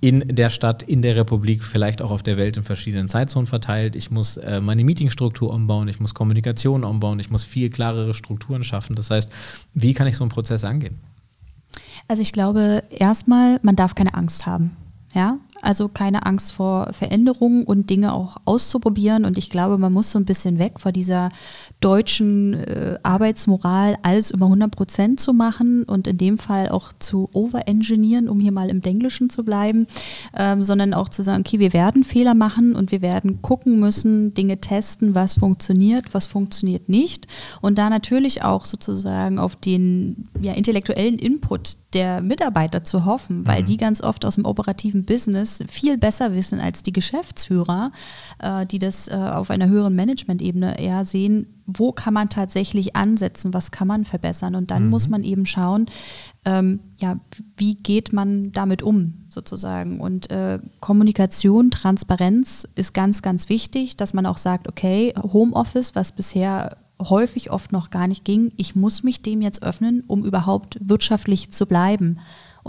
in der Stadt Stadt, in der Republik, vielleicht auch auf der Welt in verschiedenen Zeitzonen verteilt. Ich muss äh, meine Meetingstruktur umbauen, ich muss Kommunikation umbauen, ich muss viel klarere Strukturen schaffen. Das heißt, wie kann ich so einen Prozess angehen? Also ich glaube, erstmal, man darf keine Angst haben. Ja, Also keine Angst vor Veränderungen und Dinge auch auszuprobieren. Und ich glaube, man muss so ein bisschen weg vor dieser deutschen äh, Arbeitsmoral, alles über 100 Prozent zu machen und in dem Fall auch zu overengineeren, um hier mal im Englischen zu bleiben, ähm, sondern auch zu sagen, okay, wir werden Fehler machen und wir werden gucken müssen, Dinge testen, was funktioniert, was funktioniert nicht. Und da natürlich auch sozusagen auf den ja, intellektuellen Input der Mitarbeiter zu hoffen, weil mhm. die ganz oft aus dem operativen Business viel besser wissen als die Geschäftsführer, äh, die das äh, auf einer höheren Management-Ebene eher sehen, wo kann man tatsächlich ansetzen, was kann man verbessern. Und dann mhm. muss man eben schauen, ähm, ja, wie geht man damit um sozusagen. Und äh, Kommunikation, Transparenz ist ganz, ganz wichtig, dass man auch sagt, okay, Homeoffice, was bisher häufig oft noch gar nicht ging, ich muss mich dem jetzt öffnen, um überhaupt wirtschaftlich zu bleiben.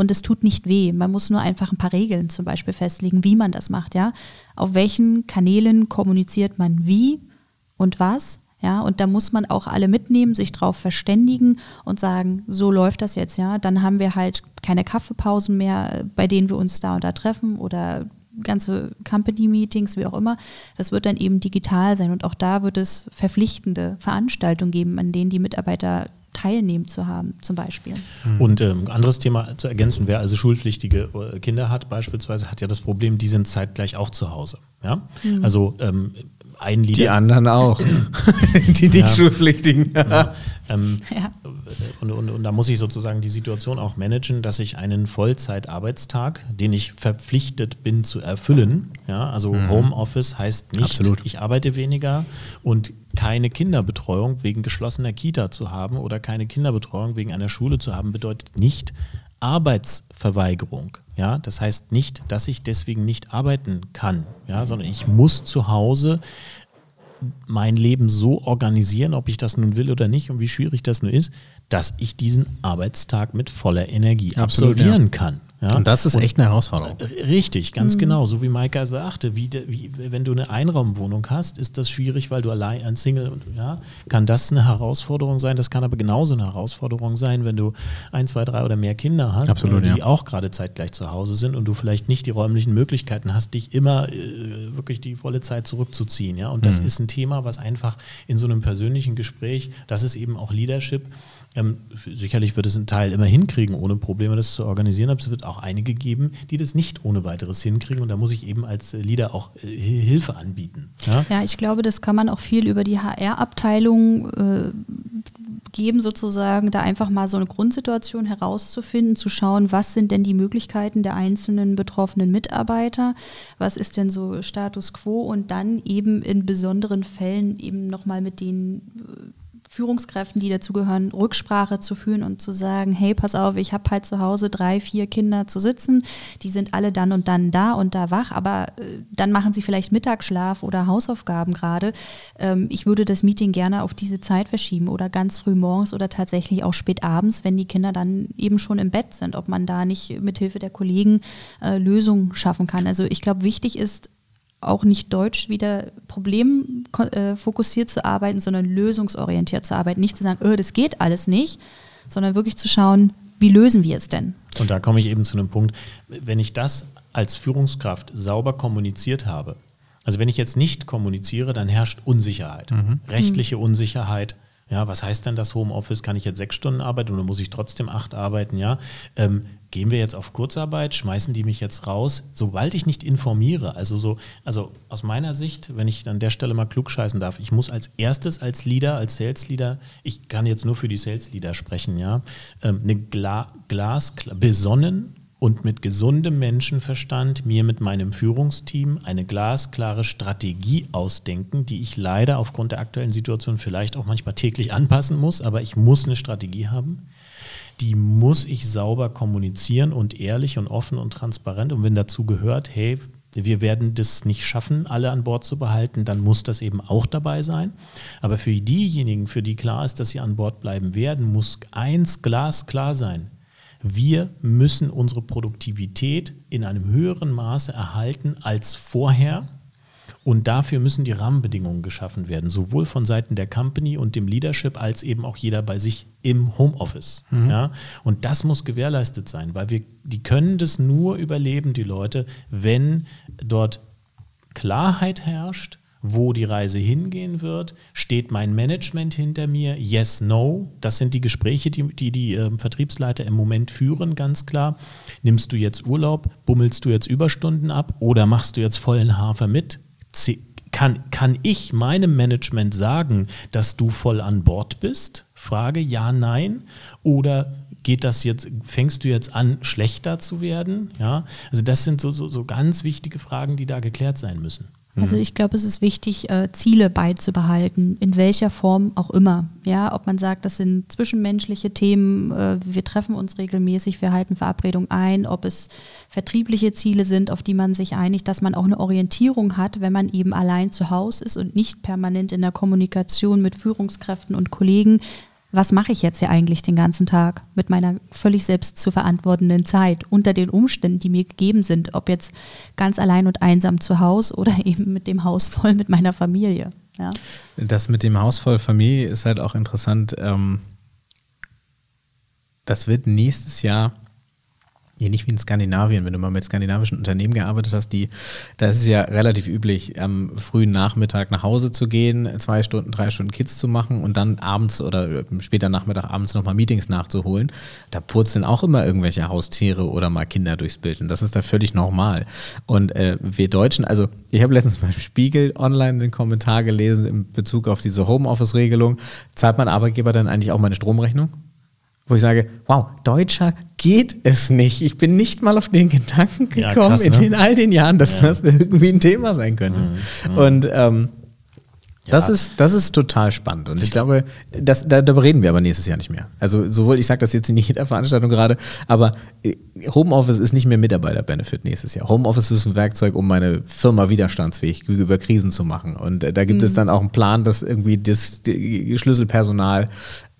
Und es tut nicht weh. Man muss nur einfach ein paar Regeln zum Beispiel festlegen, wie man das macht, ja. Auf welchen Kanälen kommuniziert man wie und was ja, und da muss man auch alle mitnehmen, sich darauf verständigen und sagen, so läuft das jetzt, ja. Dann haben wir halt keine Kaffeepausen mehr, bei denen wir uns da und da treffen oder ganze Company-Meetings, wie auch immer. Das wird dann eben digital sein und auch da wird es verpflichtende Veranstaltungen geben, an denen die Mitarbeiter teilnehmen zu haben, zum Beispiel. Und ähm, anderes Thema zu ergänzen, wer also schulpflichtige äh, Kinder hat, beispielsweise, hat ja das Problem, die sind zeitgleich auch zu Hause. Ja? Mhm. Also ähm, ein Lieder. Die anderen auch. die nicht ja. schulpflichtigen. Ja. Ähm, ja. Und, und, und, da muss ich sozusagen die Situation auch managen, dass ich einen Vollzeitarbeitstag, den ich verpflichtet bin zu erfüllen, ja, also mhm. Homeoffice heißt nicht, Absolut. ich arbeite weniger und keine Kinderbetreuung wegen geschlossener Kita zu haben oder keine Kinderbetreuung wegen einer Schule zu haben, bedeutet nicht Arbeitsverweigerung. Ja, das heißt nicht, dass ich deswegen nicht arbeiten kann, ja, sondern ich muss zu Hause mein Leben so organisieren, ob ich das nun will oder nicht und wie schwierig das nun ist, dass ich diesen Arbeitstag mit voller Energie Absolut, absolvieren ja. kann. Ja? Und das ist und, echt eine Herausforderung. Richtig, ganz mhm. genau. So wie Maika sagte, wie, wie, wenn du eine Einraumwohnung hast, ist das schwierig, weil du allein ein Single, ja, kann das eine Herausforderung sein. Das kann aber genauso eine Herausforderung sein, wenn du ein, zwei, drei oder mehr Kinder hast, Absolut, die ja. auch gerade zeitgleich zu Hause sind und du vielleicht nicht die räumlichen Möglichkeiten hast, dich immer äh, wirklich die volle Zeit zurückzuziehen. Ja? Und das mhm. ist ein Thema, was einfach in so einem persönlichen Gespräch, das ist eben auch Leadership, ähm, sicherlich wird es ein Teil immer hinkriegen, ohne Probleme das zu organisieren, aber es wird auch einige geben, die das nicht ohne weiteres hinkriegen und da muss ich eben als Leader auch äh, Hilfe anbieten. Ja? ja? ich glaube, das kann man auch viel über die HR-Abteilung äh, geben, sozusagen, da einfach mal so eine Grundsituation herauszufinden, zu schauen, was sind denn die Möglichkeiten der einzelnen betroffenen Mitarbeiter, was ist denn so Status quo und dann eben in besonderen Fällen eben nochmal mit den äh, Führungskräften, die dazugehören, Rücksprache zu führen und zu sagen, hey, pass auf, ich habe halt zu Hause drei, vier Kinder zu sitzen, die sind alle dann und dann da und da wach, aber äh, dann machen sie vielleicht Mittagsschlaf oder Hausaufgaben gerade. Ähm, ich würde das Meeting gerne auf diese Zeit verschieben oder ganz früh morgens oder tatsächlich auch spät abends, wenn die Kinder dann eben schon im Bett sind, ob man da nicht mithilfe der Kollegen äh, Lösungen schaffen kann. Also ich glaube, wichtig ist auch nicht deutsch wieder problemfokussiert zu arbeiten, sondern lösungsorientiert zu arbeiten. Nicht zu sagen, oh, das geht alles nicht, sondern wirklich zu schauen, wie lösen wir es denn? Und da komme ich eben zu einem Punkt, wenn ich das als Führungskraft sauber kommuniziert habe, also wenn ich jetzt nicht kommuniziere, dann herrscht Unsicherheit, mhm. rechtliche Unsicherheit, ja, was heißt denn das Homeoffice? Kann ich jetzt sechs Stunden arbeiten oder muss ich trotzdem acht arbeiten? Ja, ähm, gehen wir jetzt auf Kurzarbeit? Schmeißen die mich jetzt raus? Sobald ich nicht informiere, also so, also aus meiner Sicht, wenn ich an der Stelle mal klug scheißen darf, ich muss als erstes als Leader, als Sales Leader, ich kann jetzt nur für die Sales Leader sprechen, ja, ähm, eine Gla Glas besonnen und mit gesundem Menschenverstand mir mit meinem Führungsteam eine glasklare Strategie ausdenken, die ich leider aufgrund der aktuellen Situation vielleicht auch manchmal täglich anpassen muss, aber ich muss eine Strategie haben. Die muss ich sauber kommunizieren und ehrlich und offen und transparent. Und wenn dazu gehört, hey, wir werden das nicht schaffen, alle an Bord zu behalten, dann muss das eben auch dabei sein. Aber für diejenigen, für die klar ist, dass sie an Bord bleiben werden, muss eins glasklar sein wir müssen unsere Produktivität in einem höheren Maße erhalten als vorher. Und dafür müssen die Rahmenbedingungen geschaffen werden, sowohl von Seiten der Company und dem Leadership als eben auch jeder bei sich im Homeoffice. Mhm. Ja? Und das muss gewährleistet sein, weil wir, die können das nur überleben, die Leute, wenn dort Klarheit herrscht, wo die Reise hingehen wird. Steht mein Management hinter mir? Yes, no. Das sind die Gespräche, die die, die äh, Vertriebsleiter im Moment führen, ganz klar. Nimmst du jetzt Urlaub? Bummelst du jetzt Überstunden ab? Oder machst du jetzt vollen Hafer mit? Kann, kann ich meinem Management sagen, dass du voll an Bord bist? Frage ja, nein. Oder geht das jetzt, fängst du jetzt an, schlechter zu werden? Ja, also das sind so, so, so ganz wichtige Fragen, die da geklärt sein müssen. Also mhm. ich glaube, es ist wichtig, äh, Ziele beizubehalten, in welcher Form auch immer. Ja, ob man sagt, das sind zwischenmenschliche Themen, äh, wir treffen uns regelmäßig, wir halten Verabredungen ein, ob es vertriebliche Ziele sind, auf die man sich einigt, dass man auch eine Orientierung hat, wenn man eben allein zu Hause ist und nicht permanent in der Kommunikation mit Führungskräften und Kollegen was mache ich jetzt hier eigentlich den ganzen Tag mit meiner völlig selbst zu verantwortenden Zeit unter den Umständen, die mir gegeben sind, ob jetzt ganz allein und einsam zu Hause oder eben mit dem Haus voll mit meiner Familie. Ja. Das mit dem Haus voll Familie ist halt auch interessant. Ähm, das wird nächstes Jahr ähnlich wie in Skandinavien, wenn du mal mit skandinavischen Unternehmen gearbeitet hast, die, da ist es ja relativ üblich, am frühen Nachmittag nach Hause zu gehen, zwei Stunden, drei Stunden Kids zu machen und dann abends oder später Nachmittag abends nochmal Meetings nachzuholen. Da purzeln auch immer irgendwelche Haustiere oder mal Kinder durchs Bild und das ist da völlig normal. Und äh, wir Deutschen, also ich habe letztens beim Spiegel online den Kommentar gelesen in Bezug auf diese Homeoffice-Regelung, zahlt mein Arbeitgeber dann eigentlich auch meine Stromrechnung? Wo ich sage, wow, Deutscher geht es nicht. Ich bin nicht mal auf den Gedanken gekommen ja, krass, ne? in all den Jahren, dass ja. das irgendwie ein Thema sein könnte. Mhm. Und ähm, das, ist, das ist total spannend. Und ich glaube, das, da, darüber reden wir aber nächstes Jahr nicht mehr. Also sowohl, ich sage das jetzt in jeder Veranstaltung gerade, aber äh, Homeoffice ist nicht mehr Mitarbeiter-Benefit nächstes Jahr. Homeoffice ist ein Werkzeug, um meine Firma widerstandsfähig gegenüber Krisen zu machen. Und äh, da gibt mhm. es dann auch einen Plan, dass irgendwie das Schlüsselpersonal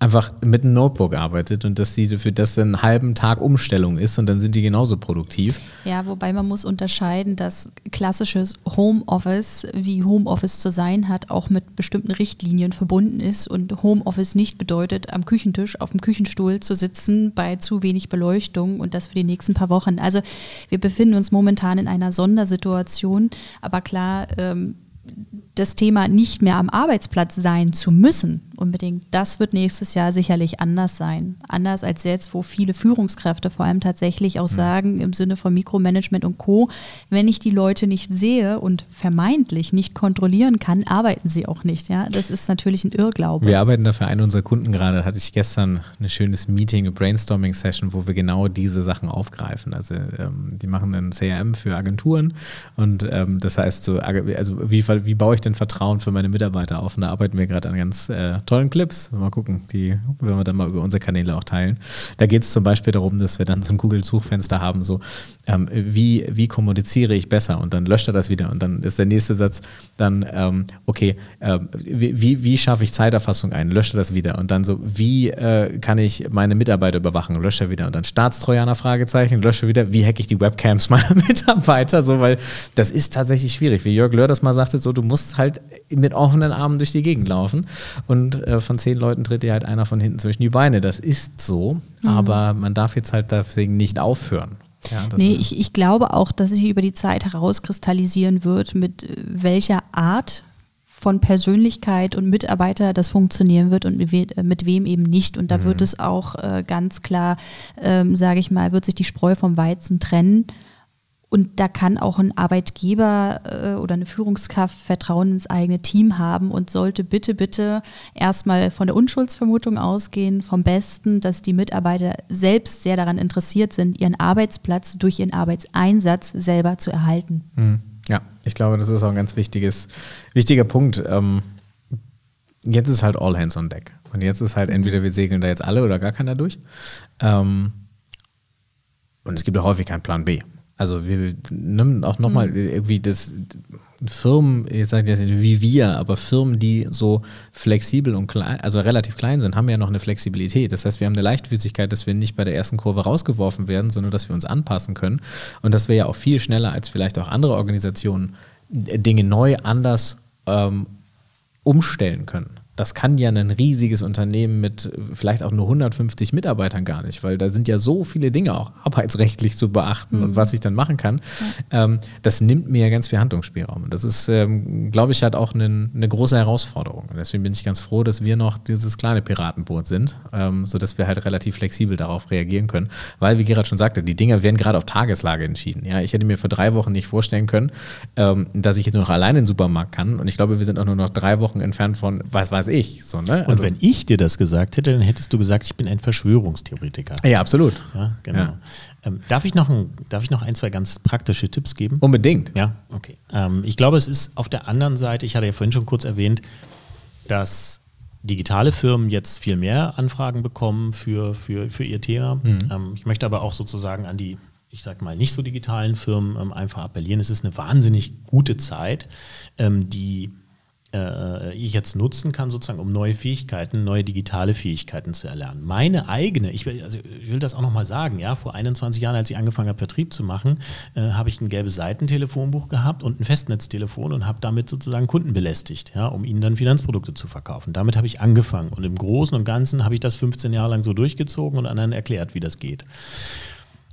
einfach mit einem Notebook arbeitet und dass sie für das einen halben Tag Umstellung ist und dann sind die genauso produktiv. Ja, wobei man muss unterscheiden, dass klassisches Homeoffice, wie Homeoffice zu sein hat, auch mit bestimmten Richtlinien verbunden ist und Homeoffice nicht bedeutet, am Küchentisch auf dem Küchenstuhl zu sitzen bei zu wenig Beleuchtung und das für die nächsten paar Wochen. Also wir befinden uns momentan in einer Sondersituation, aber klar, ähm, das Thema nicht mehr am Arbeitsplatz sein zu müssen, unbedingt, das wird nächstes Jahr sicherlich anders sein. Anders als jetzt, wo viele Führungskräfte vor allem tatsächlich auch sagen, im Sinne von Mikromanagement und Co., wenn ich die Leute nicht sehe und vermeintlich nicht kontrollieren kann, arbeiten sie auch nicht. Ja? Das ist natürlich ein Irrglaube. Wir arbeiten dafür einen unserer Kunden gerade, hatte ich gestern ein schönes Meeting, eine Brainstorming-Session, wo wir genau diese Sachen aufgreifen. Also ähm, die machen ein CRM für Agenturen und ähm, das heißt so, also wie, wie baue ich denn Vertrauen für meine Mitarbeiter auf? Und da arbeiten wir gerade an ganz äh, tollen Clips. Mal gucken, die werden wir dann mal über unsere Kanäle auch teilen. Da geht es zum Beispiel darum, dass wir dann so ein Google-Suchfenster haben, so ähm, wie, wie kommuniziere ich besser? Und dann löscht er das wieder. Und dann ist der nächste Satz dann, ähm, okay, äh, wie, wie schaffe ich Zeiterfassung ein, löscht er das wieder? Und dann so, wie äh, kann ich meine Mitarbeiter überwachen, löscht er wieder? Und dann Staatstrojaner, Fragezeichen, lösche wieder, wie hacke ich die Webcams meiner Mitarbeiter, so, weil das ist tatsächlich schwierig, wie Jörg Löhr das mal sagte, so, du musst halt mit offenen Armen durch die Gegend laufen. Und äh, von zehn Leuten tritt dir halt einer von hinten zwischen die Beine. Das ist so, mhm. aber man darf jetzt halt deswegen nicht aufhören. Ja, nee, ich, ich glaube auch, dass sich über die Zeit herauskristallisieren wird, mit welcher Art von Persönlichkeit und Mitarbeiter das funktionieren wird und mit, we mit wem eben nicht. Und da mhm. wird es auch äh, ganz klar, ähm, sage ich mal, wird sich die Spreu vom Weizen trennen. Und da kann auch ein Arbeitgeber äh, oder eine Führungskraft Vertrauen ins eigene Team haben und sollte bitte, bitte erstmal von der Unschuldsvermutung ausgehen, vom Besten, dass die Mitarbeiter selbst sehr daran interessiert sind, ihren Arbeitsplatz durch ihren Arbeitseinsatz selber zu erhalten. Mhm. Ja, ich glaube, das ist auch ein ganz wichtiges, wichtiger Punkt. Ähm, jetzt ist halt all hands on deck. Und jetzt ist halt entweder wir segeln da jetzt alle oder gar keiner durch. Ähm, und es gibt auch häufig keinen Plan B. Also wir nehmen auch nochmal mhm. irgendwie das Firmen, jetzt sage ich jetzt nicht wie wir, aber Firmen, die so flexibel und klein, also relativ klein sind, haben ja noch eine Flexibilität. Das heißt, wir haben eine Leichtfüßigkeit, dass wir nicht bei der ersten Kurve rausgeworfen werden, sondern dass wir uns anpassen können und dass wir ja auch viel schneller als vielleicht auch andere Organisationen Dinge neu, anders ähm, umstellen können. Das kann ja ein riesiges Unternehmen mit vielleicht auch nur 150 Mitarbeitern gar nicht, weil da sind ja so viele Dinge auch arbeitsrechtlich zu beachten mhm. und was ich dann machen kann. Ja. Ähm, das nimmt mir ja ganz viel Handlungsspielraum. Und das ist, ähm, glaube ich, halt auch eine, eine große Herausforderung. Und deswegen bin ich ganz froh, dass wir noch dieses kleine Piratenboot sind, ähm, sodass wir halt relativ flexibel darauf reagieren können. Weil, wie Gerhard schon sagte, die Dinge werden gerade auf Tageslage entschieden. Ja, ich hätte mir vor drei Wochen nicht vorstellen können, ähm, dass ich jetzt nur noch alleine in den Supermarkt kann. Und ich glaube, wir sind auch nur noch drei Wochen entfernt von, was weiß ich. So, ne? Also, Und wenn ich dir das gesagt hätte, dann hättest du gesagt, ich bin ein Verschwörungstheoretiker. Ja, absolut. Ja, genau. Ja. Ähm, darf, ich noch ein, darf ich noch ein, zwei ganz praktische Tipps geben? Unbedingt. Ja, okay. Ähm, ich glaube, es ist auf der anderen Seite, ich hatte ja vorhin schon kurz erwähnt, dass digitale Firmen jetzt viel mehr Anfragen bekommen für, für, für ihr Thema. Mhm. Ähm, ich möchte aber auch sozusagen an die ich sage mal, nicht so digitalen Firmen ähm, einfach appellieren. Es ist eine wahnsinnig gute Zeit, ähm, die äh, ich jetzt nutzen kann, sozusagen, um neue Fähigkeiten, neue digitale Fähigkeiten zu erlernen. Meine eigene, ich will, also ich will das auch nochmal sagen, ja, vor 21 Jahren, als ich angefangen habe, Vertrieb zu machen, äh, habe ich ein gelbes Seitentelefonbuch gehabt und ein Festnetztelefon und habe damit sozusagen Kunden belästigt, ja, um ihnen dann Finanzprodukte zu verkaufen. Damit habe ich angefangen und im Großen und Ganzen habe ich das 15 Jahre lang so durchgezogen und anderen erklärt, wie das geht.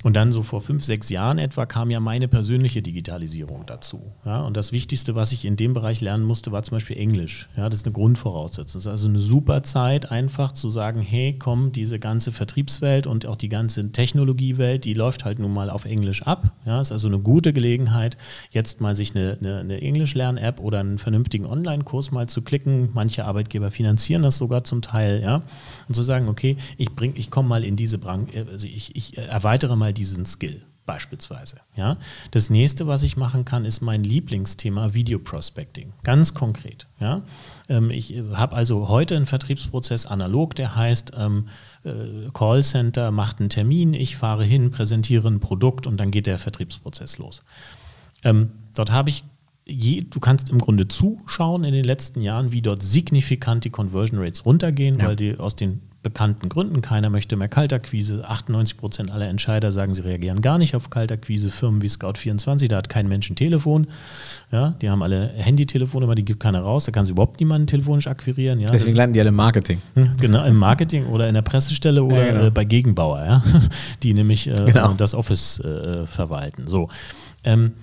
Und dann so vor fünf, sechs Jahren etwa kam ja meine persönliche Digitalisierung dazu. Ja, und das Wichtigste, was ich in dem Bereich lernen musste, war zum Beispiel Englisch. Ja, das ist eine Grundvoraussetzung. Das ist also eine super Zeit, einfach zu sagen, hey, komm, diese ganze Vertriebswelt und auch die ganze Technologiewelt, die läuft halt nun mal auf Englisch ab. Ja, ist also eine gute Gelegenheit, jetzt mal sich eine, eine, eine Englisch-Lern-App oder einen vernünftigen Online-Kurs mal zu klicken. Manche Arbeitgeber finanzieren das sogar zum Teil, ja. Und zu sagen, okay, ich bring, ich komme mal in diese Branche, also ich, ich erweitere mal mal diesen Skill beispielsweise. Ja? Das nächste, was ich machen kann, ist mein Lieblingsthema Video Prospecting. Ganz konkret. Ja? Ähm, ich habe also heute einen Vertriebsprozess analog, der heißt ähm, äh, Callcenter macht einen Termin, ich fahre hin, präsentiere ein Produkt und dann geht der Vertriebsprozess los. Ähm, dort habe ich Je, du kannst im Grunde zuschauen in den letzten Jahren, wie dort signifikant die Conversion Rates runtergehen, ja. weil die aus den bekannten Gründen. Keiner möchte mehr Kaltakquise. 98 Prozent aller Entscheider sagen, sie reagieren gar nicht auf Kaltakquise. Firmen wie Scout24, da hat kein Mensch ein Telefon. Ja, die haben alle Handytelefone, aber die gibt keiner raus. Da kann sie überhaupt niemanden telefonisch akquirieren. Ja, Deswegen landen die alle im Marketing. Hm, genau, im Marketing oder in der Pressestelle oder ja, genau. äh, bei Gegenbauer, ja, die nämlich äh, genau. das Office äh, verwalten. So. Ähm,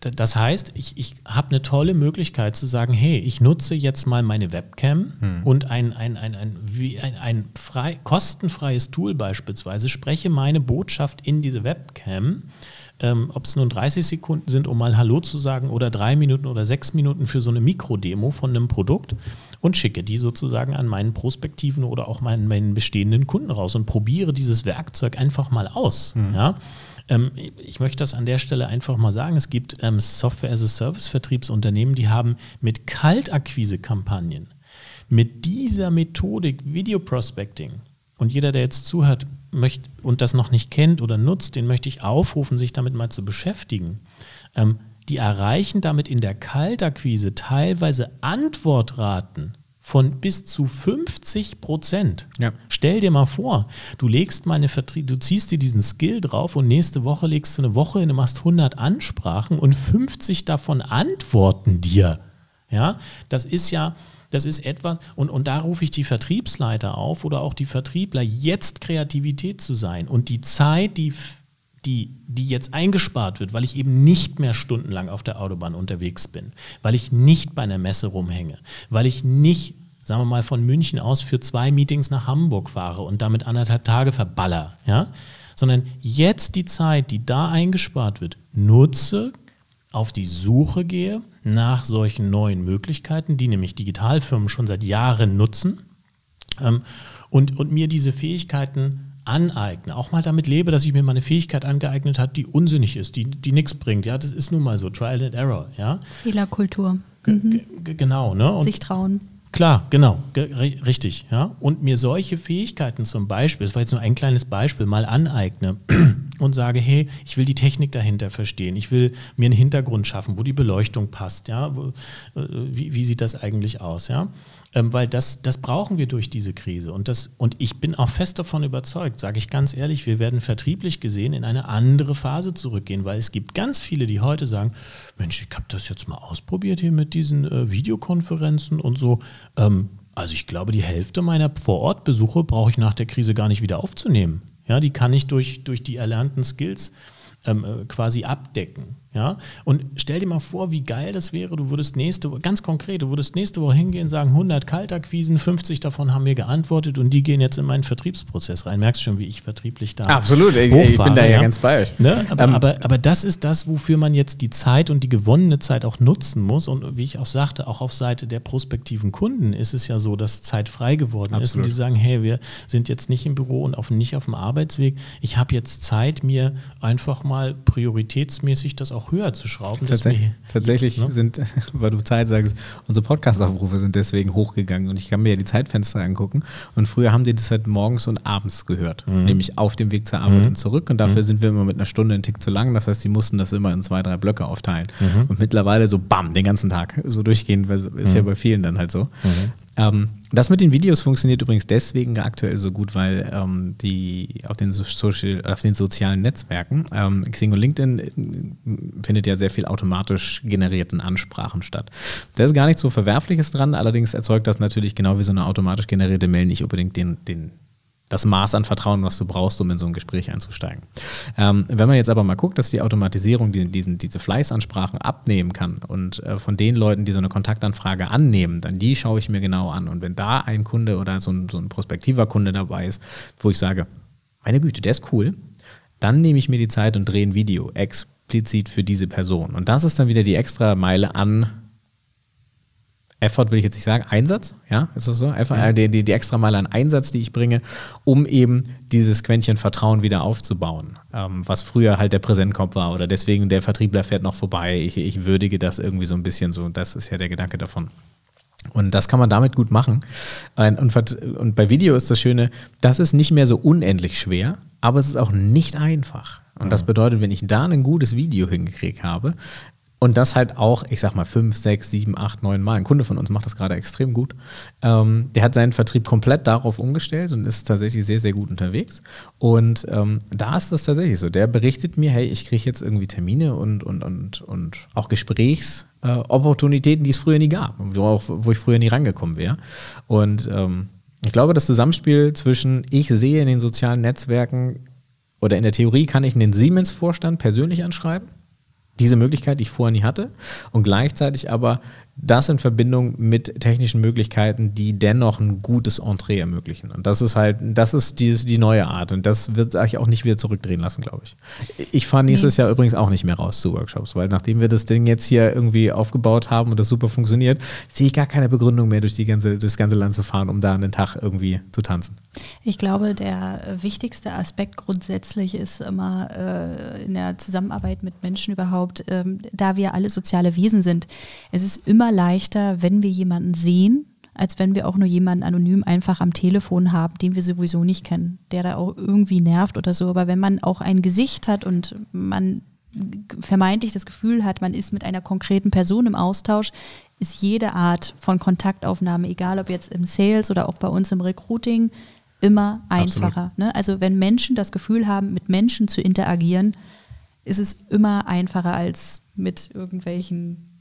das heißt, ich, ich habe eine tolle Möglichkeit zu sagen, hey, ich nutze jetzt mal meine Webcam hm. und ein, ein, ein, ein, wie ein, ein frei, kostenfreies Tool beispielsweise, spreche meine Botschaft in diese Webcam, ähm, ob es nun 30 Sekunden sind, um mal Hallo zu sagen oder drei Minuten oder sechs Minuten für so eine Mikrodemo von einem Produkt und schicke die sozusagen an meinen prospektiven oder auch meinen, meinen bestehenden Kunden raus und probiere dieses Werkzeug einfach mal aus. Hm. Ja? Ähm, ich möchte das an der Stelle einfach mal sagen. Es gibt ähm, Software-as-a-Service-Vertriebsunternehmen, die haben mit Kaltakquise-Kampagnen, mit dieser Methodik Video Prospecting, und jeder, der jetzt zuhört möchte und das noch nicht kennt oder nutzt, den möchte ich aufrufen, sich damit mal zu beschäftigen. Ähm, die erreichen damit in der Kaltakquise teilweise Antwortraten von bis zu 50 Prozent. Ja. Stell dir mal vor, du legst mal eine Vertrie du ziehst dir diesen Skill drauf und nächste Woche legst du eine Woche hin, du machst 100 Ansprachen und 50 davon antworten dir. Ja, das ist ja, das ist etwas, und, und da rufe ich die Vertriebsleiter auf oder auch die Vertriebler, jetzt Kreativität zu sein und die Zeit, die die, die jetzt eingespart wird, weil ich eben nicht mehr stundenlang auf der Autobahn unterwegs bin, weil ich nicht bei einer Messe rumhänge, weil ich nicht, sagen wir mal, von München aus für zwei Meetings nach Hamburg fahre und damit anderthalb Tage verballer, ja? sondern jetzt die Zeit, die da eingespart wird, nutze, auf die Suche gehe nach solchen neuen Möglichkeiten, die nämlich Digitalfirmen schon seit Jahren nutzen ähm, und, und mir diese Fähigkeiten aneigne, auch mal damit lebe, dass ich mir mal eine Fähigkeit angeeignet habe, die unsinnig ist, die, die nichts bringt. Ja, das ist nun mal so, Trial and Error. Ja? Fehlerkultur. Mhm. Genau, ne? Und Sich trauen. Klar, genau, richtig. Ja? Und mir solche Fähigkeiten zum Beispiel, das war jetzt nur ein kleines Beispiel, mal aneigne, und sage, hey, ich will die Technik dahinter verstehen, ich will mir einen Hintergrund schaffen, wo die Beleuchtung passt, ja, äh, wie, wie sieht das eigentlich aus, ja, ähm, weil das, das brauchen wir durch diese Krise und, das, und ich bin auch fest davon überzeugt, sage ich ganz ehrlich, wir werden vertrieblich gesehen in eine andere Phase zurückgehen, weil es gibt ganz viele, die heute sagen, Mensch, ich habe das jetzt mal ausprobiert hier mit diesen äh, Videokonferenzen und so, also ich glaube, die Hälfte meiner Vorortbesuche brauche ich nach der Krise gar nicht wieder aufzunehmen. Ja, die kann ich durch, durch die erlernten Skills ähm, äh, quasi abdecken. Ja? Und stell dir mal vor, wie geil das wäre, du würdest nächste Woche, ganz konkret, du würdest nächste Woche hingehen, sagen 100 Kaltakquisen, 50 davon haben mir geantwortet und die gehen jetzt in meinen Vertriebsprozess rein. Merkst du schon, wie ich vertrieblich da Absolut, ich, ich bin da ja, ja, ganz bei euch. Ne? Aber, ähm, aber, aber das ist das, wofür man jetzt die Zeit und die gewonnene Zeit auch nutzen muss. Und wie ich auch sagte, auch auf Seite der prospektiven Kunden ist es ja so, dass Zeit frei geworden Absolut. ist und die sagen, hey, wir sind jetzt nicht im Büro und auf, nicht auf dem Arbeitsweg. Ich habe jetzt Zeit, mir einfach mal prioritätsmäßig das auch höher zu schrauben. Tatsächlich, tatsächlich ne? sind, weil du Zeit sagst, unsere Podcast-Aufrufe sind deswegen hochgegangen und ich kann mir ja die Zeitfenster angucken und früher haben die das halt morgens und abends gehört, mhm. nämlich auf dem Weg zur Arbeit mhm. und zurück und dafür mhm. sind wir immer mit einer Stunde einen Tick zu lang, das heißt, die mussten das immer in zwei, drei Blöcke aufteilen mhm. und mittlerweile so bam, den ganzen Tag so durchgehen, weil ist ja mhm. bei vielen dann halt so. Ähm, das mit den Videos funktioniert übrigens deswegen aktuell so gut, weil ähm, die auf den, Social, auf den sozialen Netzwerken, ähm, Xing und LinkedIn äh, findet ja sehr viel automatisch generierten Ansprachen statt. Da ist gar nichts so Verwerfliches dran, allerdings erzeugt das natürlich genau wie so eine automatisch generierte Mail nicht unbedingt den, den das Maß an Vertrauen, was du brauchst, um in so ein Gespräch einzusteigen. Ähm, wenn man jetzt aber mal guckt, dass die Automatisierung die, diesen, diese Fleißansprachen abnehmen kann und äh, von den Leuten, die so eine Kontaktanfrage annehmen, dann die schaue ich mir genau an. Und wenn da ein Kunde oder so ein, so ein prospektiver Kunde dabei ist, wo ich sage, meine Güte, der ist cool, dann nehme ich mir die Zeit und drehe ein Video explizit für diese Person. Und das ist dann wieder die extra Meile an Effort will ich jetzt nicht sagen, Einsatz, ja, ist das so? Effort, ja. die, die, die extra Meile an Einsatz, die ich bringe, um eben dieses Quäntchen Vertrauen wieder aufzubauen, ähm, was früher halt der Präsentkopf war oder deswegen der Vertriebler fährt noch vorbei, ich, ich würdige das irgendwie so ein bisschen so, das ist ja der Gedanke davon. Und das kann man damit gut machen. Und, und bei Video ist das Schöne, das ist nicht mehr so unendlich schwer, aber es ist auch nicht einfach. Und das bedeutet, wenn ich da ein gutes Video hingekriegt habe, und das halt auch, ich sag mal, fünf, sechs, sieben, acht, neun Mal. Ein Kunde von uns macht das gerade extrem gut. Ähm, der hat seinen Vertrieb komplett darauf umgestellt und ist tatsächlich sehr, sehr gut unterwegs. Und ähm, da ist das tatsächlich so. Der berichtet mir, hey, ich kriege jetzt irgendwie Termine und, und, und, und auch Gesprächsopportunitäten, äh, die es früher nie gab, wo, auch, wo ich früher nie rangekommen wäre. Und ähm, ich glaube, das Zusammenspiel zwischen ich sehe in den sozialen Netzwerken oder in der Theorie kann ich einen Siemens-Vorstand persönlich anschreiben diese Möglichkeit, die ich vorher nie hatte, und gleichzeitig aber das in Verbindung mit technischen Möglichkeiten, die dennoch ein gutes Entree ermöglichen. Und das ist halt, das ist die, die neue Art. Und das wird sich auch nicht wieder zurückdrehen lassen, glaube ich. Ich fahre nächstes nee. Jahr übrigens auch nicht mehr raus zu Workshops, weil nachdem wir das Ding jetzt hier irgendwie aufgebaut haben und das super funktioniert, sehe ich gar keine Begründung mehr, durch die ganze, das ganze Land zu fahren, um da einen Tag irgendwie zu tanzen. Ich glaube, der wichtigste Aspekt grundsätzlich ist immer äh, in der Zusammenarbeit mit Menschen überhaupt, ähm, da wir alle soziale Wesen sind. Es ist immer immer leichter, wenn wir jemanden sehen, als wenn wir auch nur jemanden anonym einfach am Telefon haben, den wir sowieso nicht kennen, der da auch irgendwie nervt oder so. Aber wenn man auch ein Gesicht hat und man vermeintlich das Gefühl hat, man ist mit einer konkreten Person im Austausch, ist jede Art von Kontaktaufnahme, egal ob jetzt im Sales oder auch bei uns im Recruiting, immer einfacher. Ne? Also wenn Menschen das Gefühl haben, mit Menschen zu interagieren, ist es immer einfacher als mit irgendwelchen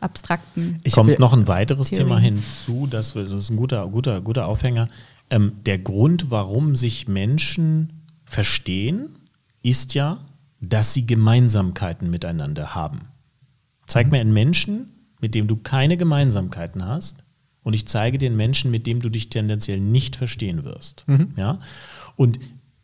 abstrakten. Ich Kommt noch ein weiteres Theorien. Thema hinzu, das ist ein guter, guter, guter Aufhänger. Ähm, der Grund, warum sich Menschen verstehen, ist ja, dass sie Gemeinsamkeiten miteinander haben. Zeig mhm. mir einen Menschen, mit dem du keine Gemeinsamkeiten hast, und ich zeige den Menschen, mit dem du dich tendenziell nicht verstehen wirst. Mhm. Ja? Und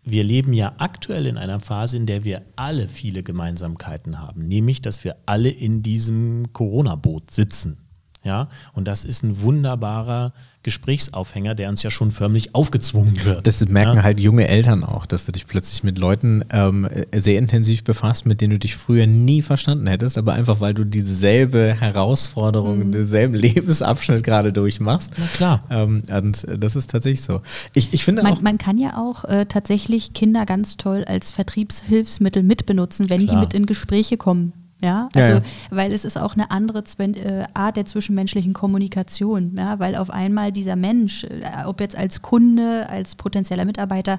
wir leben ja aktuell in einer Phase, in der wir alle viele Gemeinsamkeiten haben, nämlich dass wir alle in diesem Corona-Boot sitzen. Ja, und das ist ein wunderbarer Gesprächsaufhänger, der uns ja schon förmlich aufgezwungen wird. Das merken ja? halt junge Eltern auch, dass du dich plötzlich mit Leuten ähm, sehr intensiv befasst, mit denen du dich früher nie verstanden hättest, aber einfach weil du dieselbe Herausforderung, mhm. denselben Lebensabschnitt gerade durchmachst. Na klar. Ähm, und das ist tatsächlich so. Ich, ich finde man, auch. Man kann ja auch äh, tatsächlich Kinder ganz toll als Vertriebshilfsmittel mitbenutzen, wenn klar. die mit in Gespräche kommen. Ja, also, ja, ja. weil es ist auch eine andere äh, Art der zwischenmenschlichen Kommunikation, ja, weil auf einmal dieser Mensch, äh, ob jetzt als Kunde, als potenzieller Mitarbeiter,